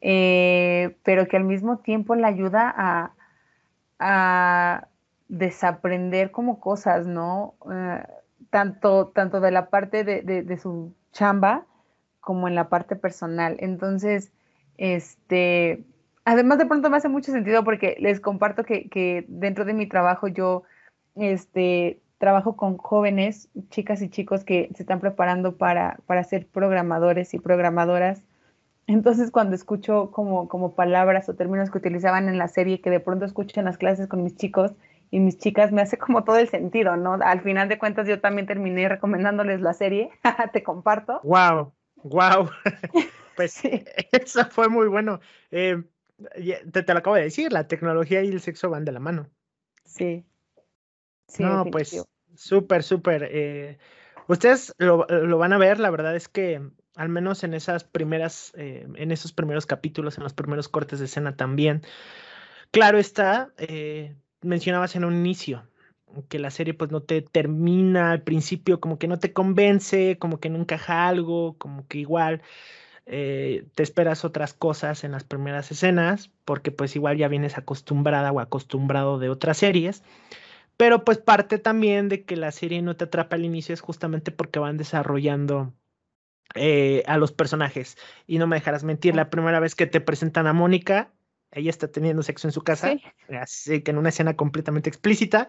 eh, pero que al mismo tiempo le ayuda a, a desaprender como cosas, ¿no? Eh, tanto, tanto de la parte de, de, su chamba como en la parte personal. Entonces, este, además de pronto me hace mucho sentido porque les comparto que, dentro de mi trabajo yo, este, trabajo con jóvenes, chicas y chicos que se están preparando para, para ser programadores y programadoras. Entonces, cuando escucho como, como palabras o términos que utilizaban en la serie, que de pronto escucho en las clases con mis chicos, y mis chicas me hace como todo el sentido, ¿no? Al final de cuentas yo también terminé recomendándoles la serie, [LAUGHS] te comparto. Wow, wow. [LAUGHS] pues sí. eso fue muy bueno. Eh, te, te, lo acabo de decir, la tecnología y el sexo van de la mano. Sí. sí no, pues súper, súper. Eh, Ustedes lo, van a ver, la verdad es que al menos en esas primeras, eh, en esos primeros capítulos, en los primeros cortes de escena también. Claro está, eh, mencionabas en un inicio que la serie pues no te termina al principio, como que no te convence, como que no encaja algo, como que igual eh, te esperas otras cosas en las primeras escenas, porque pues igual ya vienes acostumbrada o acostumbrado de otras series. Pero pues parte también de que la serie no te atrapa al inicio es justamente porque van desarrollando eh, a los personajes. Y no me dejarás mentir, la primera vez que te presentan a Mónica, ella está teniendo sexo en su casa, así que en una escena completamente explícita.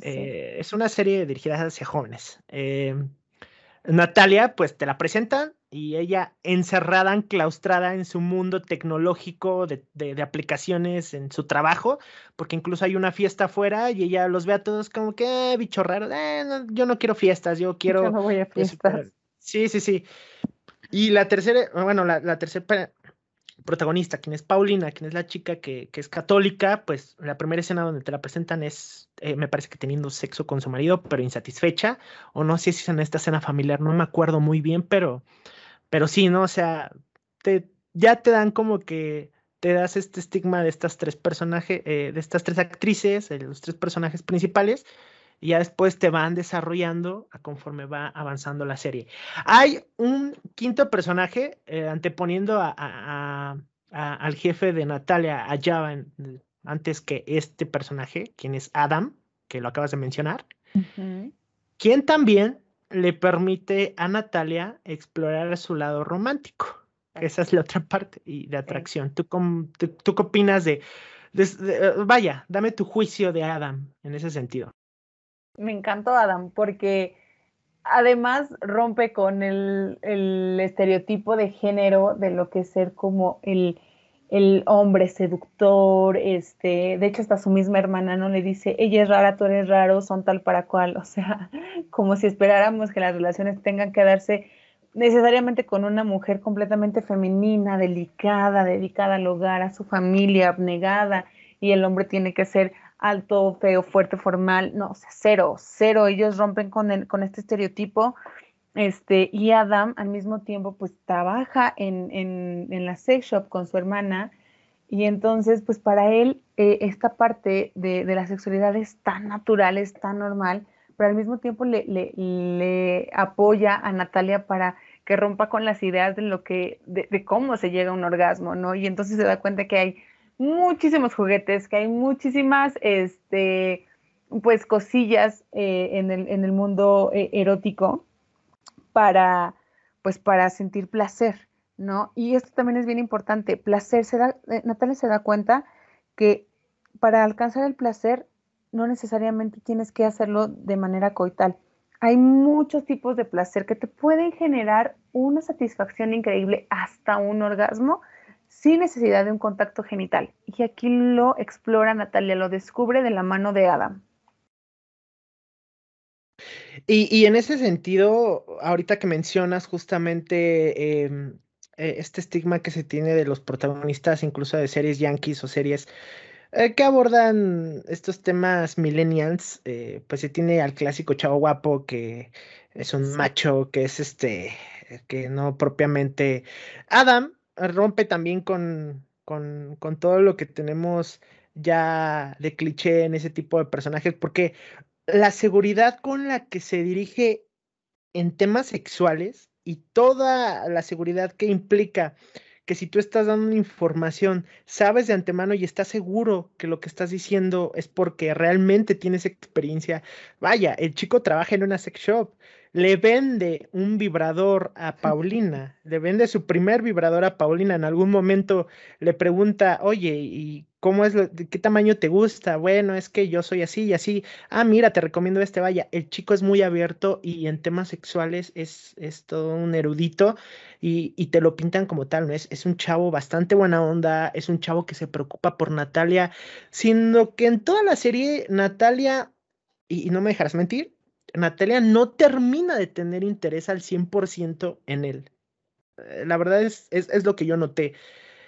Eh, es una serie dirigida hacia jóvenes. Eh, Natalia, pues te la presentan y ella encerrada, enclaustrada en su mundo tecnológico de, de, aplicaciones en su trabajo, porque incluso hay una fiesta afuera y ella los ve a todos como que, eh, bicho raro, yo no quiero fiestas, yo quiero... [LAUGHS] Yo no voy a fiestas. Sí, sí, sí. Y la tercera, bueno, la, tercera protagonista, quien es Paulina, quien es la chica que, es católica, pues la primera escena donde te la presentan es, eh, me parece que teniendo sexo con su marido, pero insatisfecha, o no sé si es en esta escena familiar, no me acuerdo muy bien, pero, pero sí, ¿no? O sea, te, ya te dan como que te das este estigma de estas tres personajes, eh, de estas tres actrices, de los tres personajes principales, y ya después te van desarrollando a conforme va avanzando la serie. Hay un quinto personaje eh, anteponiendo a, al jefe de Natalia, a Java, antes que este personaje, quien es Adam, que lo acabas de mencionar, quien también le permite a Natalia explorar su lado romántico. Esa es la otra parte y de atracción. ¿Tú, tú, qué opinas de, vaya, dame tu juicio de Adam en ese sentido? Me encantó Adam porque además rompe con el, estereotipo de género de lo que es ser como el, hombre seductor, este, de hecho hasta su misma hermana no le dice, ella es rara, tú eres raro, son tal para cual, o sea, [LAUGHS] como si esperáramos que las relaciones tengan que darse necesariamente con una mujer completamente femenina, delicada, dedicada al hogar, a su familia, abnegada, y el hombre tiene que ser alto, feo, fuerte, formal, no, cero, cero, ellos rompen con, el, con este estereotipo, este, y Adam al mismo tiempo pues trabaja en, en, la sex shop con su hermana, y entonces pues para él eh, esta parte de, la sexualidad es tan natural, es tan normal, pero al mismo tiempo le, le, le apoya a Natalia para que rompa con las ideas de lo que, de, de, cómo se llega a un orgasmo, ¿no? Y entonces se da cuenta que hay muchísimos juguetes, que hay muchísimas, este, pues, cosillas eh, en, el, en, el, mundo eh, erótico para, pues, para sentir placer, ¿no? Y esto también es bien importante. Placer, se da, eh, Natalia se da cuenta que para alcanzar el placer no necesariamente tienes que hacerlo de manera coital. Hay muchos tipos de placer que te pueden generar una satisfacción increíble hasta un orgasmo sin necesidad de un contacto genital. Y aquí lo explora Natalia, lo descubre de la mano de Adam. Y, en ese sentido, ahorita que mencionas justamente em, e, este estigma que se tiene de los protagonistas, incluso de series yankees o series eh, que abordan estos temas millennials, eh, pues se tiene al clásico chavo guapo que es un macho, que es este, que no propiamente Adam, rompe también con, con, con, todo lo que tenemos ya de cliché en ese tipo de personajes, porque la seguridad con la que se dirige en temas sexuales y toda la seguridad que implica que si tú estás dando información, sabes de antemano y estás seguro que lo que estás diciendo es porque realmente tienes experiencia. Vaya, el chico trabaja en una sex shop, le vende un vibrador a Paulina, le vende su primer vibrador a Paulina, en algún momento le pregunta, oye, ¿y cómo es, lo, qué tamaño te gusta? Bueno, es que yo soy así y así, ah, mira, te recomiendo este, vaya, el chico es muy abierto y en temas sexuales es, es todo un erudito y, y te lo pintan como tal, ¿no? Es, es un chavo bastante buena onda, es un chavo que se preocupa por Natalia, sino que en toda la serie Natalia, y no me dejarás mentir, Natalia no termina de tener interés al 100% en él. Eh, la verdad es, es, lo que yo noté.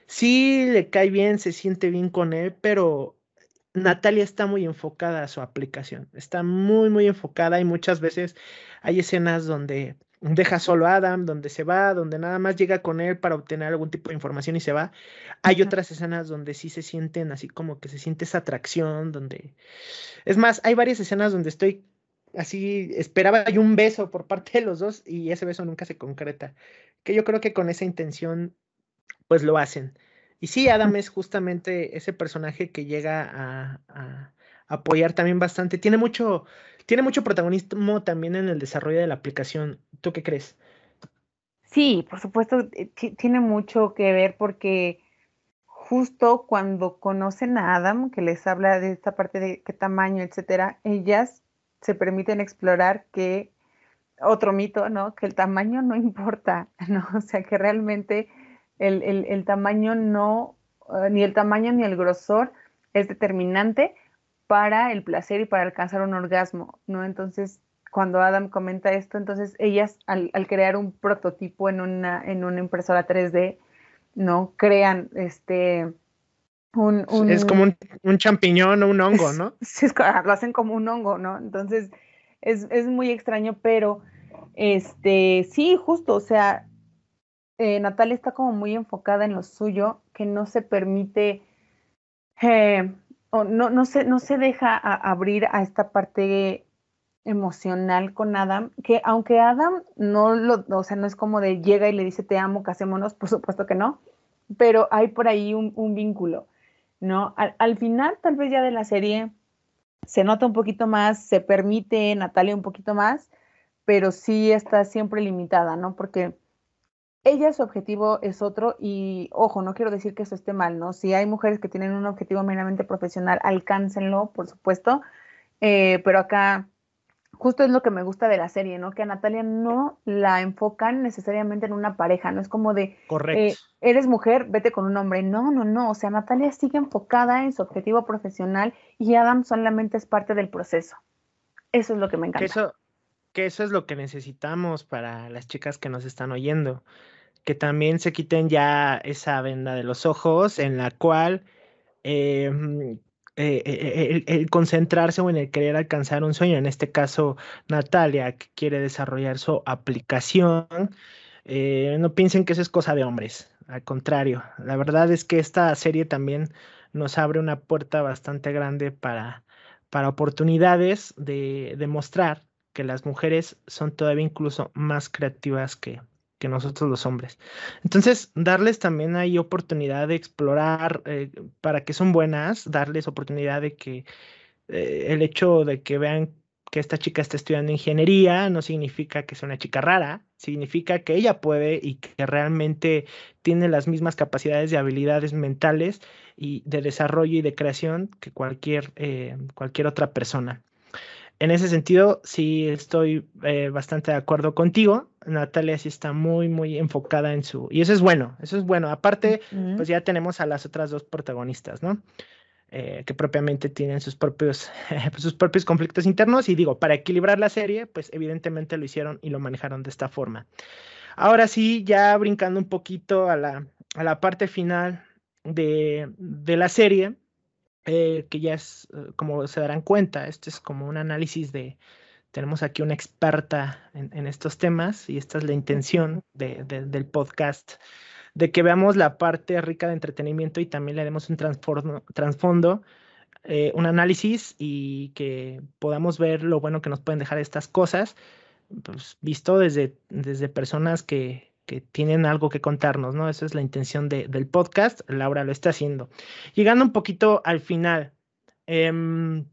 Sí le cae bien, se siente bien con él, pero Natalia está muy enfocada a su aplicación, está muy, muy enfocada y muchas veces hay escenas donde deja solo a Adam, donde se va, donde nada más llega con él para obtener algún tipo de información y se va. Hay otras escenas donde sí se sienten así como que se siente esa atracción, donde... Es más, hay varias escenas donde estoy así, esperaba yo un beso por parte de los dos y ese beso nunca se concreta. Que yo creo que con esa intención, pues lo hacen. Y sí, Adam es justamente ese personaje que llega a, apoyar también bastante. Tiene mucho, tiene mucho protagonismo también en el desarrollo de la aplicación. ¿Tú qué crees? Sí, por supuesto, eh, tiene mucho que ver porque justo cuando conocen a Adam, que les habla de esta parte de qué tamaño, etcétera, ellas se permiten explorar que otro mito, ¿no? Que el tamaño no importa, [LAUGHS] ¿no? O sea, que realmente el, tamaño no, eh, ni el tamaño ni el grosor es determinante para el placer y para alcanzar un orgasmo, ¿no? Entonces, cuando Adam comenta esto, entonces ellas al, crear un prototipo en una, en una impresora 3D, ¿no? Crean este... Un, es como un, champiñón o un hongo, ¿no? [LAUGHS] lo hacen como un hongo, ¿no? Entonces, es, es muy extraño, pero este, sí, justo, o sea, eh, Natalia está como muy enfocada en lo suyo, que no se permite, eh, o no, no, se, no se deja abrir a esta parte emocional con Adam, que aunque Adam no lo, o sea, no es como de llega y le dice te amo, casémonos, [LAUGHS] por supuesto que no, pero hay por ahí un, vínculo, ¿no? Al, al, final, tal vez ya de la serie, se nota un poquito más, se permite Natalia un poquito más, pero sí está siempre limitada, ¿no? Porque ella su objetivo es otro y ojo, no quiero decir que eso esté mal, ¿no? Si hay mujeres que tienen un objetivo meramente profesional, alcáncenlo, por supuesto, eh, pero acá justo es lo que me gusta de la serie, ¿no? Que a Natalia no la enfocan necesariamente en una pareja, no es como de, eh, eres mujer, vete con un hombre, no, no, no, o sea, Natalia sigue enfocada en su objetivo profesional y Adam solamente es parte del proceso. Eso es lo que me encanta. Eso, que eso es lo que necesitamos para las chicas que nos están oyendo, que también se quiten ya esa venda de los ojos en la cual eh, eh, el, concentrarse o en el querer alcanzar un sueño, en este caso Natalia, que quiere desarrollar su aplicación, eh, no piensen que eso es cosa de hombres, al contrario, la verdad es que esta serie también nos abre una puerta bastante grande para, para oportunidades de demostrar que las mujeres son todavía incluso más creativas que, nosotros los hombres. Entonces, darles también ahí oportunidad de explorar eh, para que son buenas, darles oportunidad de que eh, el hecho de que vean que esta chica está estudiando ingeniería no significa que sea una chica rara, significa que ella puede y que realmente tiene las mismas capacidades y habilidades mentales y de desarrollo y de creación que cualquier, eh, cualquier otra persona en ese sentido, sí estoy eh, bastante de acuerdo contigo. Natalia sí está muy, muy enfocada en su... Y eso es bueno, eso es bueno. Aparte, pues ya tenemos a las otras dos protagonistas, ¿no? Eh, que propiamente tienen sus propios, [LAUGHS] sus propios conflictos internos. Y digo, para equilibrar la serie, pues evidentemente lo hicieron y lo manejaron de esta forma. Ahora sí, ya brincando un poquito a la, a la parte final de, de la serie, eh, que ya es, eh, como se darán cuenta, este es como un análisis de, tenemos aquí una experta en, estos temas y esta es la intención del podcast, de que veamos la parte rica de entretenimiento y también le demos un trasfondo, eh, un análisis y que podamos ver lo bueno que nos pueden dejar estas cosas, pues, visto desde, desde personas que, que tienen algo que contarnos, ¿no? Esa es la intención del podcast. Laura lo está haciendo. Llegando un poquito al final, em,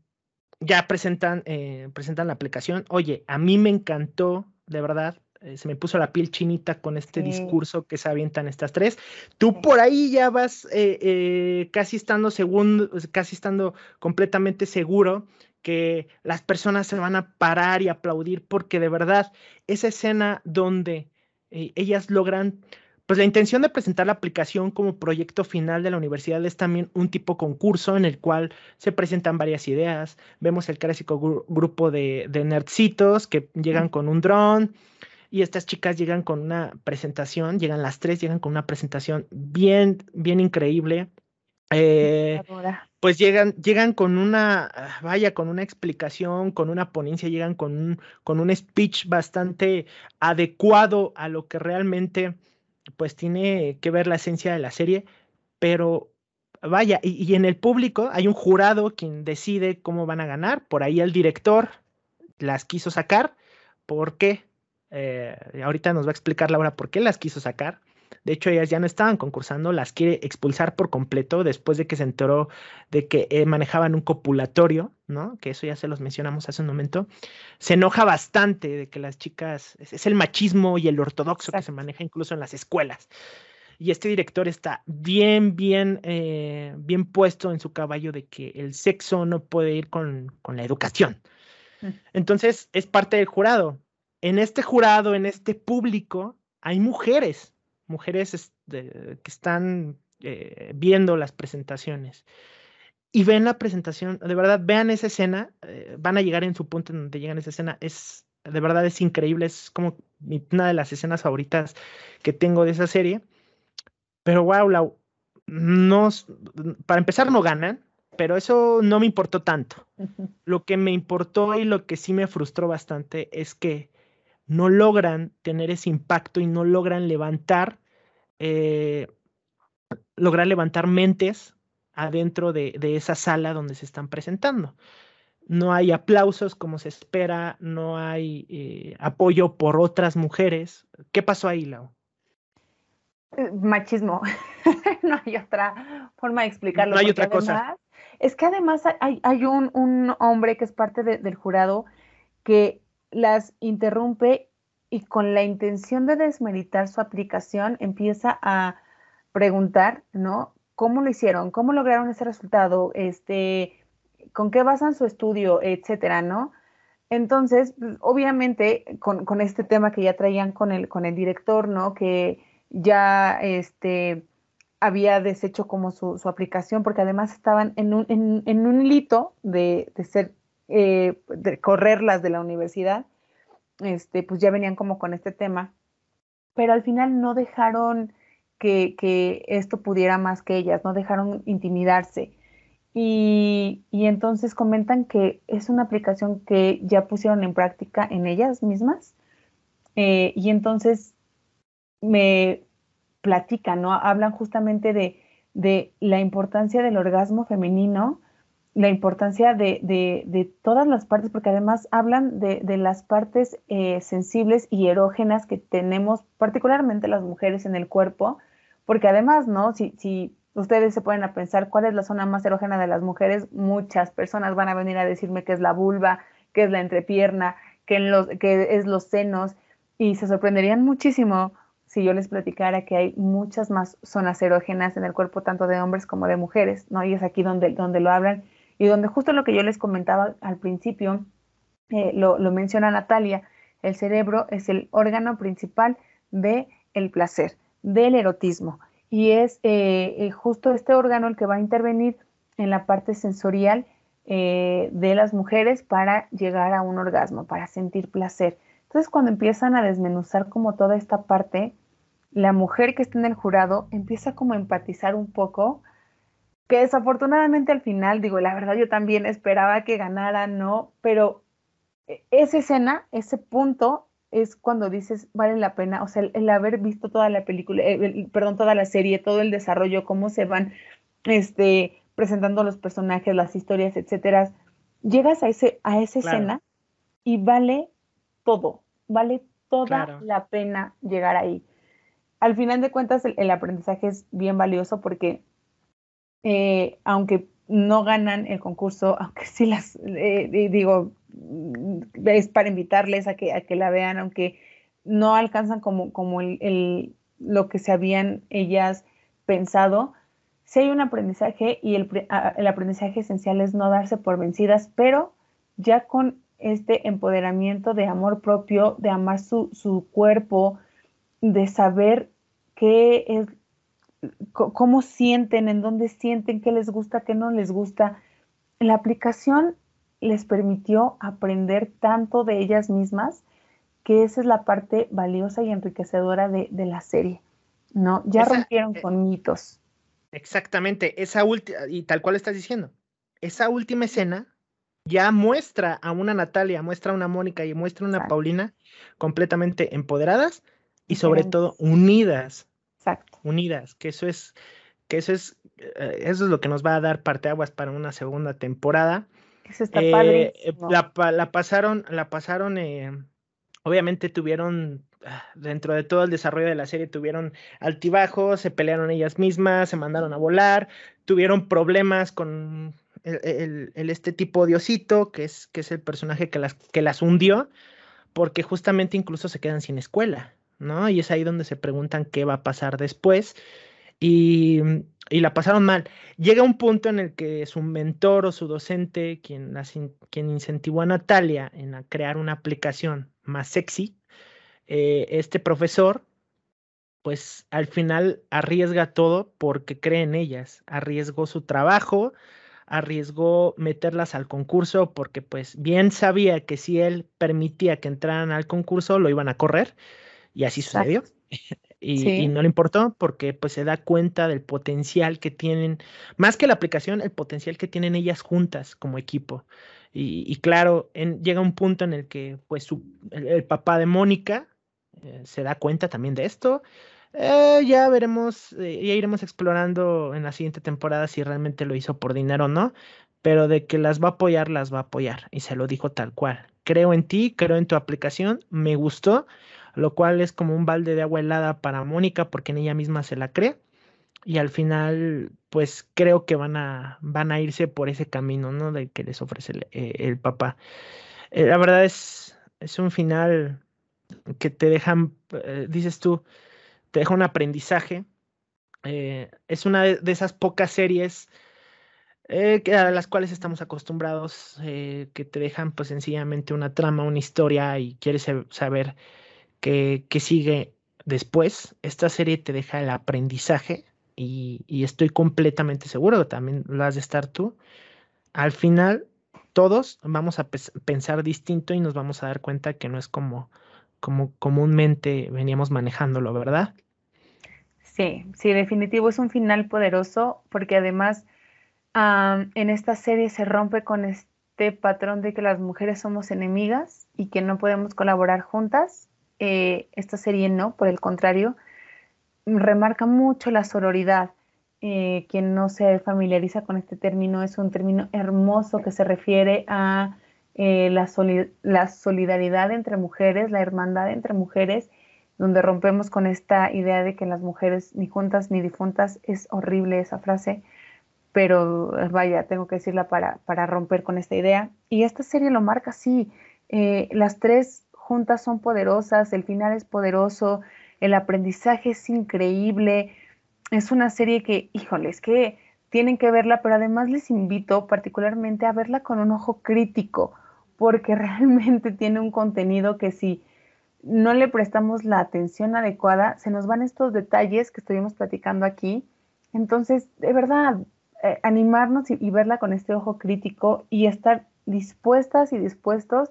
ya presentan, eh, presentan la aplicación. Oye, a mí me encantó, de verdad. Eh, se me puso la piel chinita con este discurso que se avientan estas tres. Tú por ahí ya vas eh, casi estando segundo, casi estando completamente seguro que las personas se van a parar y aplaudir porque de verdad esa escena donde eh, ellas logran, pues la intención de presentar la aplicación como proyecto final de la universidad es también un tipo concurso en el cual se presentan varias ideas. Vemos el clásico grupo de, de nerdcitos que llegan con un dron y estas chicas llegan con una presentación, llegan las tres, llegan con una presentación bien, bien increíble Eh, pues llegan, llegan con una, vaya, con una explicación, con una ponencia, llegan con un, con un speech bastante adecuado a lo que realmente pues tiene que ver la esencia de la serie, pero vaya, y, en el público hay un jurado quien decide cómo van a ganar, por ahí el director las quiso sacar, ¿por qué? Eh, ahorita nos va a explicar Laura por qué las quiso sacar. De hecho, ellas ya no estaban concursando, las quiere expulsar por completo después de que se enteró de que eh, manejaban un copulatorio, ¿no? Que eso ya se los mencionamos hace un momento. Se enoja bastante de que las chicas, es, el machismo y el ortodoxo que se maneja incluso en las escuelas. Y este director está bien, bien, eh, bien puesto en su caballo de que el sexo no puede ir con, con la educación. Mm. Entonces, es parte del jurado. En este jurado, en este público, hay mujeres mujeres este, que están eh, viendo las presentaciones y ven la presentación, de verdad, vean esa escena, eh, van a llegar en su punto en donde llegan esa escena, es, de verdad es increíble, es como una de las escenas favoritas que tengo de esa serie, pero wow, no, para empezar no ganan, pero eso no me importó tanto. Lo que me importó y lo que sí me frustró bastante es que no logran tener ese impacto y no logran levantar, eh, lograr levantar mentes adentro de, esa sala donde se están presentando. No hay aplausos como se espera, no hay eh, apoyo por otras mujeres. ¿Qué pasó ahí, Lau? Eh, machismo. [LAUGHS] no hay otra forma de explicarlo. No hay otra cosa. Es que además hay, un, hombre que es parte del jurado que las interrumpe y con la intención de desmeritar su aplicación empieza a preguntar, ¿no? ¿Cómo lo hicieron? ¿Cómo lograron ese resultado? Este, ¿Con qué basan su estudio? Etcétera, ¿no? Entonces, obviamente, con, este tema que ya traían con el, con el director, ¿no? Que ya este, había deshecho como su, aplicación, porque además estaban en un, en, un de, de ser eh, de correrlas de la universidad, este, pues ya venían como con este tema, pero al final no dejaron que, esto pudiera más que ellas, no dejaron intimidarse. Y, entonces comentan que es una aplicación que ya pusieron en práctica en ellas mismas. Eh, y entonces me platican, ¿no? Hablan justamente de, de la importancia del orgasmo femenino la importancia de, todas las partes, porque además hablan de, las partes eh, sensibles y erógenas que tenemos, particularmente las mujeres en el cuerpo, porque además, ¿no? Si, si ustedes se pueden a pensar cuál es la zona más erógena de las mujeres, muchas personas van a venir a decirme que es la vulva, que es la entrepierna, que, en los, que es los senos, y se sorprenderían muchísimo si yo les platicara que hay muchas más zonas erógenas en el cuerpo, tanto de hombres como de mujeres, ¿no? Y es aquí donde, donde lo hablan y donde justo lo que yo les comentaba al principio, eh, lo, menciona Natalia, el cerebro es el órgano principal del el placer, del erotismo. Y es eh, eh, justo este órgano el que va a intervenir en la parte sensorial de las mujeres para llegar a un orgasmo, para sentir placer. Entonces, cuando empiezan a desmenuzar como toda esta parte, la mujer que está en el jurado empieza como a empatizar un poco que desafortunadamente al final, digo, la verdad yo también esperaba que ganara, ¿no? Pero e, esa escena, ese punto es cuando dices, vale la pena, o sea, el, haber visto toda la película, eh, perdón, toda la serie, todo el desarrollo, cómo se van este, presentando los personajes, las historias, etcétera, llegas a, ese, a esa escena y vale todo, vale toda la pena llegar ahí. Al final de cuentas, el aprendizaje es bien valioso porque eh, aunque no ganan el concurso, [LAUGHS] aunque sí las, eh, digo, mm, es para invitarles a que, a que la vean, aunque no alcanzan como, lo que se habían ellas pensado, sí hay un aprendizaje y el, aprendizaje esencial es no darse por vencidas, pero ya con este empoderamiento de amor propio, de amar su cuerpo, de saber qué es cómo sienten, en dónde sienten, qué les gusta, qué no les gusta. La aplicación les permitió aprender tanto de ellas mismas que esa es la parte valiosa y enriquecedora de, la serie, ¿no? Ya rompieron eh, con mitos. Exactamente, esa última, y tal cual estás diciendo, esa última escena ya muestra a una Natalia, muestra a una Mónica y muestra a una Paulina completamente empoderadas y sobre todo unidas. Exacto. Unidas, que eso es, que eso es, eh, eso es lo que nos va a dar parteaguas para una segunda temporada. Eso está padre. Eh, la, la, pasaron, la pasaron, eh, obviamente tuvieron ah, dentro de todo el desarrollo de la serie tuvieron altibajos, se pelearon ellas mismas, se mandaron a volar, tuvieron problemas con el, este tipo de osito, que es, que es el personaje que las, que las hundió, porque justamente incluso se quedan sin escuela, ¿no? Y es ahí donde se preguntan qué va a pasar después. Y, y, la pasaron mal. Llega un punto en el que su mentor o su docente, quien, quien incentivó a Natalia en a crear una aplicación más sexy, eh, este profesor, pues al final arriesga todo porque cree en ellas, arriesgó su trabajo, arriesgó meterlas al concurso porque pues bien sabía que si él permitía que entraran al concurso lo iban a correr y así sucedió. [LAUGHS] Y, no le importó porque pues se da cuenta del potencial que tienen, más que la aplicación, el potencial que tienen ellas juntas como equipo. Y, claro, llega un punto en el que pues el, papá de Mónica eh, se da cuenta también de esto eh, ya veremos, eh, ya iremos explorando en la siguiente temporada si realmente lo hizo por dinero o no, pero de que las va a apoyar, las va a apoyar. Y se lo dijo tal cual. Creo en ti, creo en tu aplicación, me gustó, lo cual es como un balde de agua helada para Mónica porque en ella misma se la cree. Y al final, pues creo que van a, van a irse por ese camino, ¿no? De que les ofrece el, eh, papá. la verdad es, es un final que te dejan, dices tú, te deja un aprendizaje. Eh, es una de, esas pocas series eh, a las cuales estamos acostumbrados, eh, que te dejan pues sencillamente una trama, una historia y quieres saber qué, sigue después. Esta serie te deja el aprendizaje y, estoy completamente seguro que también lo has de estar tú. Al final, todos vamos a pensar distinto y nos vamos a dar cuenta que no es como, como comúnmente veníamos manejándolo, ¿verdad? Sí, sí, definitivo es un final poderoso porque además en esta serie se rompe con este patrón de que las mujeres somos enemigas y que no podemos colaborar juntas. Eh, esta serie no, por el contrario, remarca mucho la sororidad. Eh, quien no se familiariza con este término es un término hermoso que se refiere a eh, la, solidaridad entre mujeres, la hermandad entre mujeres donde rompemos con esta idea de que las mujeres ni juntas ni difuntas, es horrible esa frase, pero vaya, tengo que decirla para, romper con esta idea. Y esta serie lo marca así, las tres juntas son poderosas, el final es poderoso, el aprendizaje es increíble, es una serie que, híjole, es que tienen que verla, pero además les invito particularmente a verla con un ojo crítico, porque [LAUGHS] realmente tiene un contenido que si no le prestamos la atención adecuada, se nos van estos detalles que estuvimos platicando aquí. Entonces, de verdad, eh, animarnos y, verla con este ojo crítico y estar dispuestas y dispuestos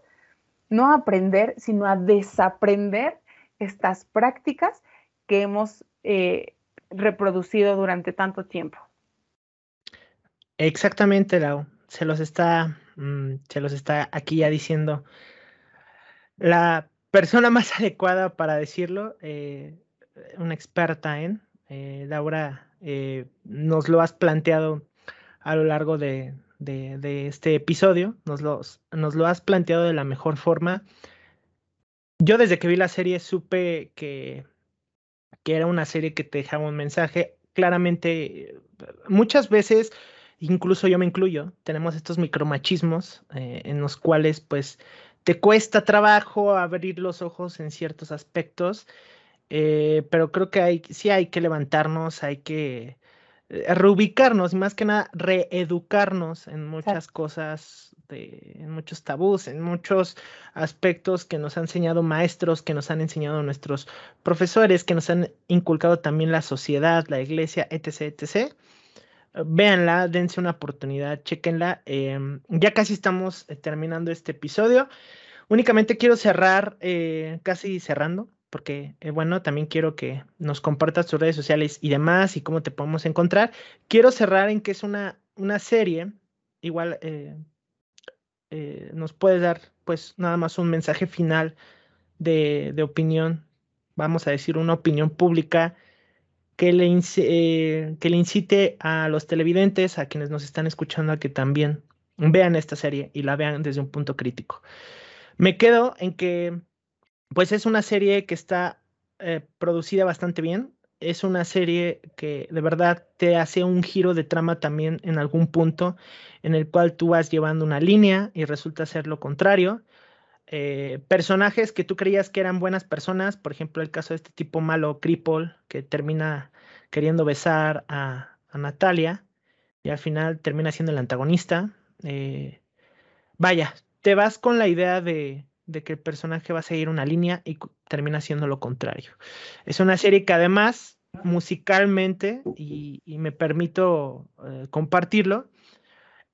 no aprender, sino a desaprender estas prácticas que hemos eh, reproducido durante tanto tiempo. Exactamente, Lau. Se los está, mm, se los está aquí ya diciendo. La persona más [LAUGHS] adecuada para decirlo, eh, una experta en, eh, Laura, nos lo has planteado a lo largo de, este episodio, nos, nos lo has planteado de la mejor forma. Yo desde que vi la serie supe que, que era una serie que te dejaba un mensaje. Claramente, muchas veces, incluso yo me incluyo, tenemos estos micromachismos en los cuales pues te cuesta trabajo abrir los ojos en ciertos aspectos, eh, pero creo que sí hay que levantarnos, hay que eh, reubicarnos y más que nada reeducarnos en muchas cosas, en muchos tabús, en muchos aspectos que nos han enseñado maestros, que nos han enseñado nuestros profesores, que nos han inculcado también la sociedad, la iglesia, etc., etc. Véanla, dense una oportunidad, chequenla. Em, ya casi estamos eh, terminando este episodio. Únicamente quiero cerrar, eh, casi cerrando, porque eh, bueno, también quiero que nos compartas tus redes sociales y demás y cómo te podemos encontrar. Quiero cerrar en que es una, una serie, igual eh, eh, nos puedes dar pues nada más un mensaje final de, de opinión, vamos a decir una opinión pública que le, que le incite a los televidentes, a quienes nos están escuchando, a que también vean esta serie y la vean desde un punto crítico. Me quedo en que pues es una serie que está eh, producida bastante bien. Es una serie que de verdad te hace un giro de trama también en algún punto en el cual tú vas llevando una línea y resulta ser lo contrario. Eh, personajes que tú creías que eran buenas personas, por ejemplo, el caso de este tipo malo, Cripple, que termina queriendo besar a, Natalia y al final termina siendo el antagonista. Eh, vaya, te vas con la idea de, de que el personaje va a seguir una línea y termina siendo lo contrario. Es una serie que además musicalmente, y, me permito eh, compartirlo,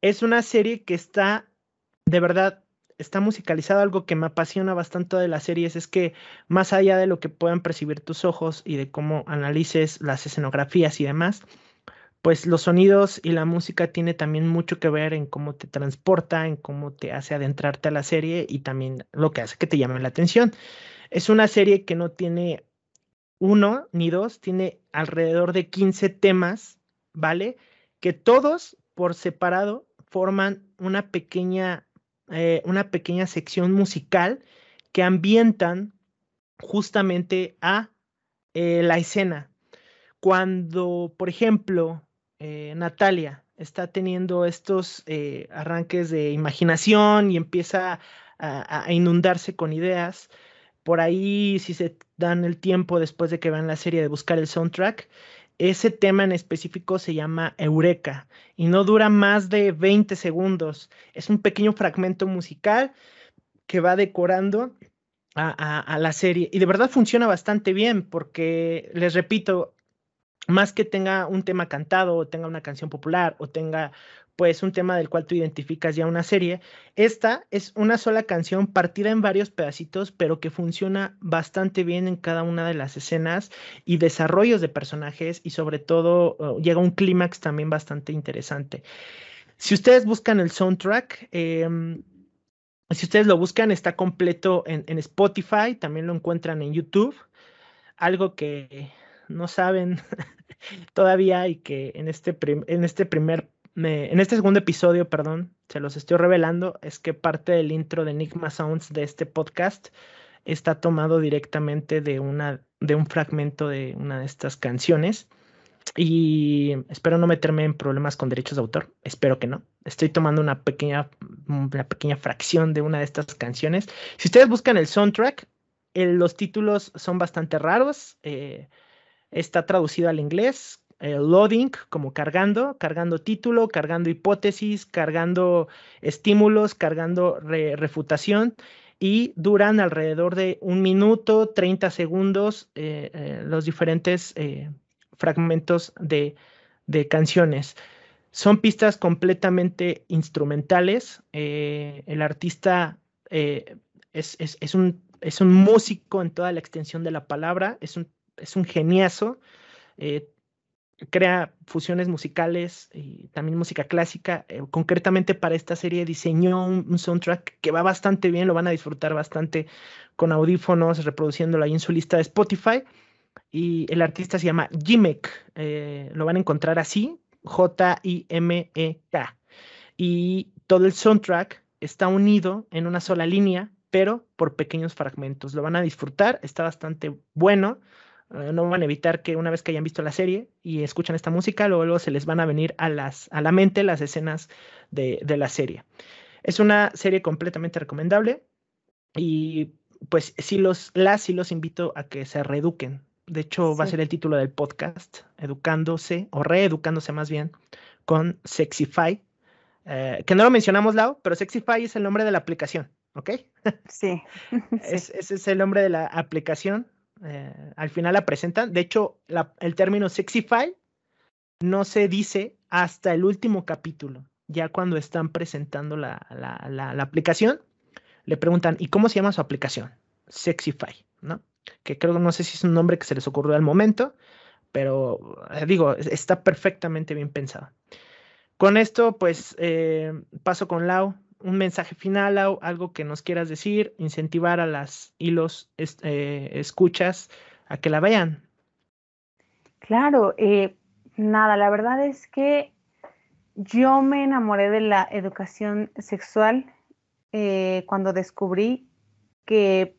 es una serie que está, de verdad, está musicalizada. Algo que me apasiona bastante de las series es que más allá de lo que puedan percibir tus ojos y de cómo analices las escenografías y demás, pues los sonidos y la música tiene también mucho que ver en cómo te transporta, en cómo te hace adentrarte a la serie y también lo que hace que te llame la atención. Es una serie que no tiene uno ni dos, tiene alrededor de 15 temas, ¿vale? Que todos por separado forman una pequeña, eh, una pequeña sección musical que ambientan justamente a eh, la escena. Cuando, por ejemplo, eh, Natalia está teniendo estos eh, arranques de imaginación y empieza a, inundarse con ideas. Por ahí, si se dan el tiempo después de que vean la serie de buscar el soundtrack, ese tema en específico se llama Eureka y no dura más de 20 segundos. Es un pequeño fragmento musical que va decorando a, la serie. Y de verdad funciona bastante bien porque, les repito, más que tenga un tema cantado o tenga una canción popular o tenga pues un tema del cual tú identificas ya una serie, esta es una sola canción partida en varios pedacitos, pero que funciona bastante bien en cada una de las escenas y desarrollos de personajes y sobre todo uh, llega un clímax también bastante interesante. Si ustedes buscan el soundtrack, em, si ustedes lo buscan, está completo en, en Spotify, también lo encuentran en YouTube. Algo que no saben [LAUGHS] todavía y que en este, en este primer, en este segundo episodio, perdón, se los estoy revelando, es que parte del intro de Enigma Sounds de este podcast está tomado directamente de, una, de un fragmento de una de estas canciones. Y espero no meterme en problemas con derechos de autor. Espero que no. Estoy tomando una pequeña, una pequeña fracción de una de estas canciones. Si ustedes buscan el soundtrack, los títulos son bastante raros. Eh, está traducido al inglés, loading como cargando, cargando título, cargando hipótesis, cargando estímulos, cargando refutación y duran alrededor de un minuto, 30 segundos eh, eh, los diferentes eh, fragmentos de, canciones. Son pistas completamente instrumentales. el artista es, un, es un músico en toda la extensión de la palabra, es un es un geniazo. Eh, crea fusiones musicales y también música clásica. Eh, concretamente para esta serie diseñó un, soundtrack que va bastante bien, lo van a disfrutar bastante con audífonos, reproduciéndolo ahí en su lista de Spotify. Y el artista se llama Jimek, eh, lo van a encontrar así, J-I-M-E-K. Y todo el soundtrack está unido en una sola línea, pero por pequeños fragmentos. Lo van a disfrutar, está bastante bueno. Eh, no van a evitar que una vez que hayan visto la serie y escuchan esta música, luego, se les van a venir a, las, a la mente las escenas de, la serie. Es una serie completamente recomendable y pues sí los, las sí los invito a que se reeduquen. De hecho, va a ser el título del podcast, educándose o reeducándose más bien con Sexify, eh, que no lo mencionamos, Lau, pero Sexify es el nombre de la aplicación, ¿ok? Sí. [LAUGHS] ese es el nombre de la aplicación. Eh, al final la presentan. De hecho, el término Sexify no se dice hasta el último capítulo. Ya cuando están presentando la, aplicación, le preguntan, ¿y cómo se llama su aplicación? Sexify, ¿no? que creo no sé si es un nombre que se les ocurrió al momento, pero eh, digo, está perfectamente bien pensado. Con esto, pues eh, paso con Lau. Un mensaje final, algo que nos quieras decir, incentivar a las hilos eh, escuchas a que la vean. Claro, nada, la verdad es que yo me enamoré de la educación sexual cuando descubrí que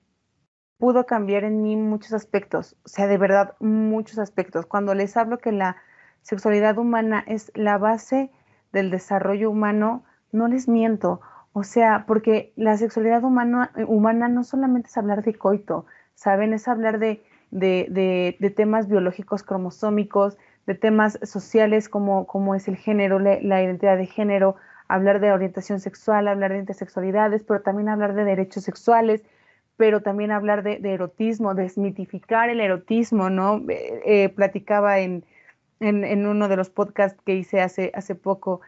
pudo cambiar en mí muchos aspectos, o sea, de verdad, muchos aspectos. Cuando les hablo que la sexualidad humana es la base del desarrollo humano, no les miento. O sea, porque la sexualidad humana, humana no solamente es hablar de coito, ¿saben? Es hablar de, de, temas biológicos cromosómicos, de temas sociales como, como es el género, la identidad de género, hablar de orientación sexual, hablar de intersexualidades, pero también hablar de derechos sexuales, pero también hablar de, erotismo, desmitificar el erotismo, ¿no? Eh, eh, platicaba en, en, uno de los podcasts que hice hace, hace poco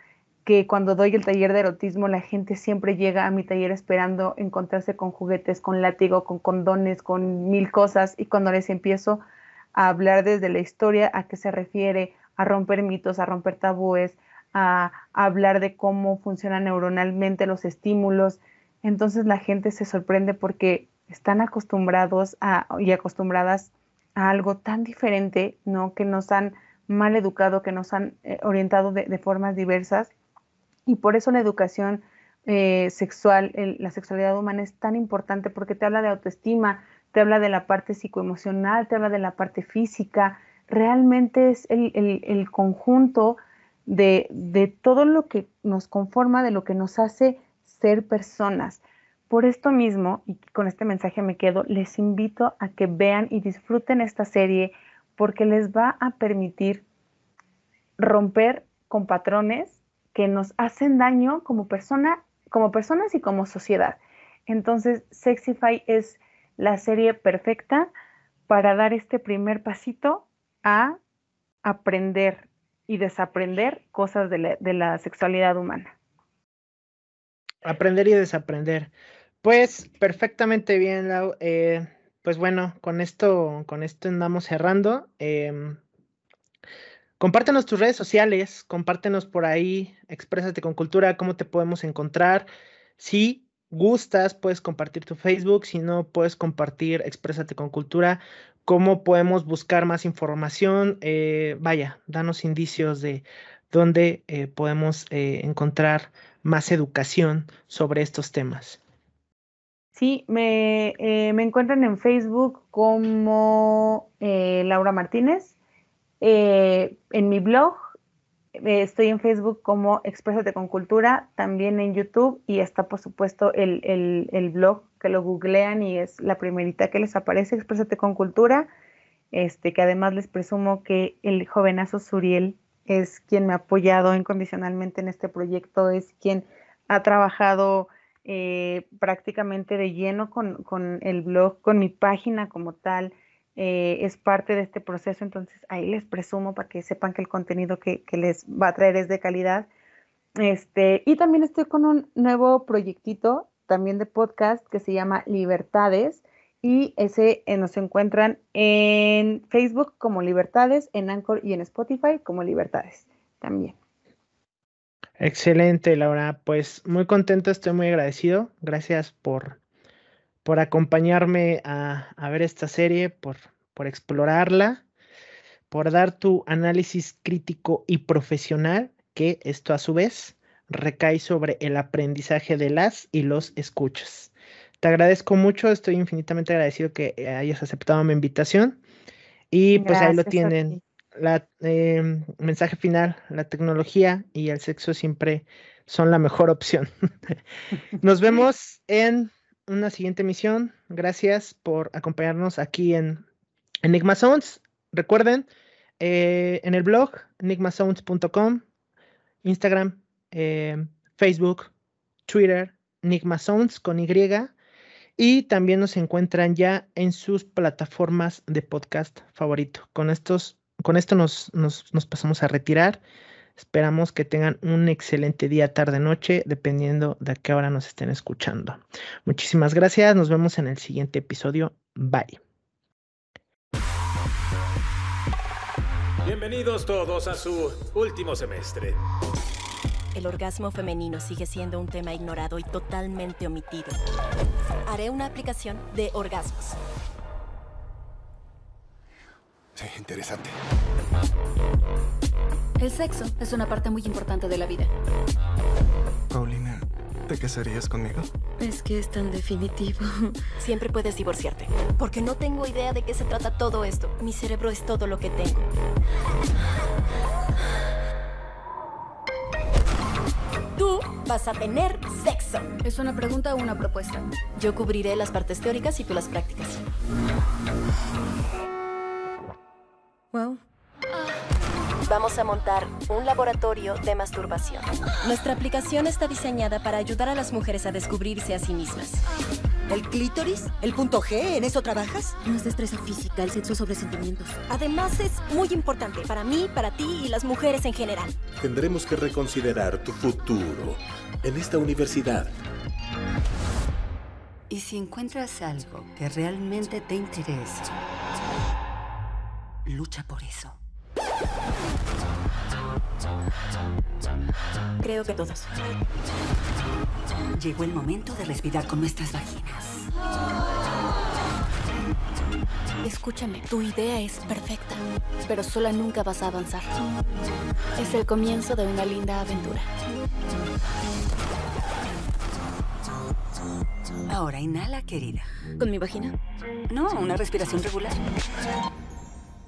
que cuando doy el taller de erotismo la gente siempre llega a mi taller esperando encontrarse con juguetes, con látigo, con condones, con mil cosas y cuando les empiezo a hablar desde la historia a qué se refiere, a romper mitos, a romper tabúes, a, hablar de cómo funcionan neuronalmente los estímulos, entonces la gente se sorprende porque están acostumbrados a, y acostumbradas a algo tan diferente, ¿no? Que nos han mal educado, que nos han eh, orientado de, formas diversas. Y por eso la educación eh, sexual, la sexualidad humana es tan importante porque te habla de autoestima, te habla de la parte psicoemocional, te habla de la parte física. Realmente es el, conjunto de, de todo lo que nos conforma, de lo que nos hace ser personas. Por esto mismo, y con este mensaje me quedo, les invito a que vean y disfruten esta serie porque les va a permitir romper con patrones que nos hacen daño como persona, como personas y como sociedad. Entonces, Sexify es la serie perfecta para dar este primer pasito a aprender y desaprender cosas de la, sexualidad humana. Aprender y desaprender. Pues perfectamente bien, Lau. Eh, pues bueno, con esto, con esto andamos cerrando. Eh, compártenos tus redes sociales, compártenos por ahí, exprésate con cultura, cómo te podemos encontrar. Si gustas, puedes compartir tu Facebook, si no, puedes compartir Exprésate con Cultura, cómo podemos buscar más información. Eh, vaya, danos indicios de dónde eh, podemos encontrar más educación sobre estos temas. Sí, me, eh, encuentran en Facebook como eh, Laura Martínez. Eh, en mi blog estoy en Facebook como Exprésate con Cultura, también en YouTube y está por supuesto el, el, blog que lo googlean y es la primerita que les aparece, Exprésate con Cultura, este, que además les presumo que el jovenazo Suriel es quien me ha apoyado incondicionalmente en este proyecto, es quien ha trabajado eh, prácticamente de lleno con, el blog, con mi página como tal. Eh, es parte de este proceso, entonces ahí les presumo para que sepan que el contenido que, les va a traer es de calidad. Este, y también estoy con un nuevo proyectito también de podcast que se llama Libertades y ese eh, nos encuentran en Facebook como Libertades, en Anchor y en Spotify como Libertades también. Excelente, Laura. Pues muy contento, estoy muy agradecido. Gracias por, por acompañarme a, ver esta serie, por, por explorarla, por dar tu análisis crítico y profesional, que esto a su vez recae sobre el aprendizaje de las y los escuchas. Te agradezco mucho, estoy infinitamente agradecido que hayas aceptado mi invitación. Y pues ahí lo tienen la em, mensaje final, la tecnología y el sexo siempre son la mejor opción. [LAUGHS] Nos [LAUGHS] vemos en una siguiente emisión. Gracias por acompañarnos aquí en Enigma Sounds. Recuerden, eh, en el blog enigmasounds.com, Instagram, em, Facebook, Twitter, Enigma Sounds con Y. Y también nos encuentran ya en sus plataformas de podcast favorito. Con estos con esto nos, pasamos a retirar. Esperamos que tengan un excelente día, tarde, noche, dependiendo de a qué hora nos estén escuchando. Muchísimas gracias, nos vemos en el siguiente episodio. Bye. Bienvenidos todos a su último semestre. El orgasmo femenino sigue siendo un tema ignorado y totalmente omitido. Haré una aplicación de orgasmos. Sí, interesante. El sexo es una parte muy importante de la vida. Paulina, ¿te casarías conmigo? Es que es tan definitivo. [LAUGHS] Siempre puedes divorciarte. Porque no tengo idea de qué se trata todo esto. Mi cerebro es todo lo que tengo. Tú vas a tener sexo. ¿Es una pregunta o una propuesta? Yo cubriré las partes teóricas y tú las prácticas. Wow. Vamos a montar un laboratorio de masturbación. Nuestra aplicación está diseñada para ayudar a las mujeres a descubrirse a sí mismas. ¿El clítoris? ¿El punto G? ¿En eso trabajas? No es destreza física, el sexo sobre sentimientos. Además es muy importante para mí, para ti y las mujeres en general. Tendremos que reconsiderar tu futuro en esta universidad. Y si encuentras algo que realmente te interesa, lucha por eso. Creo que todos. Llegó el momento de respirar con nuestras vaginas. Escúchame, tu idea es perfecta, pero sola nunca vas a avanzar. Es el comienzo de una linda aventura. Ahora inhala, querida. ¿Con mi vagina? No, una respiración regular.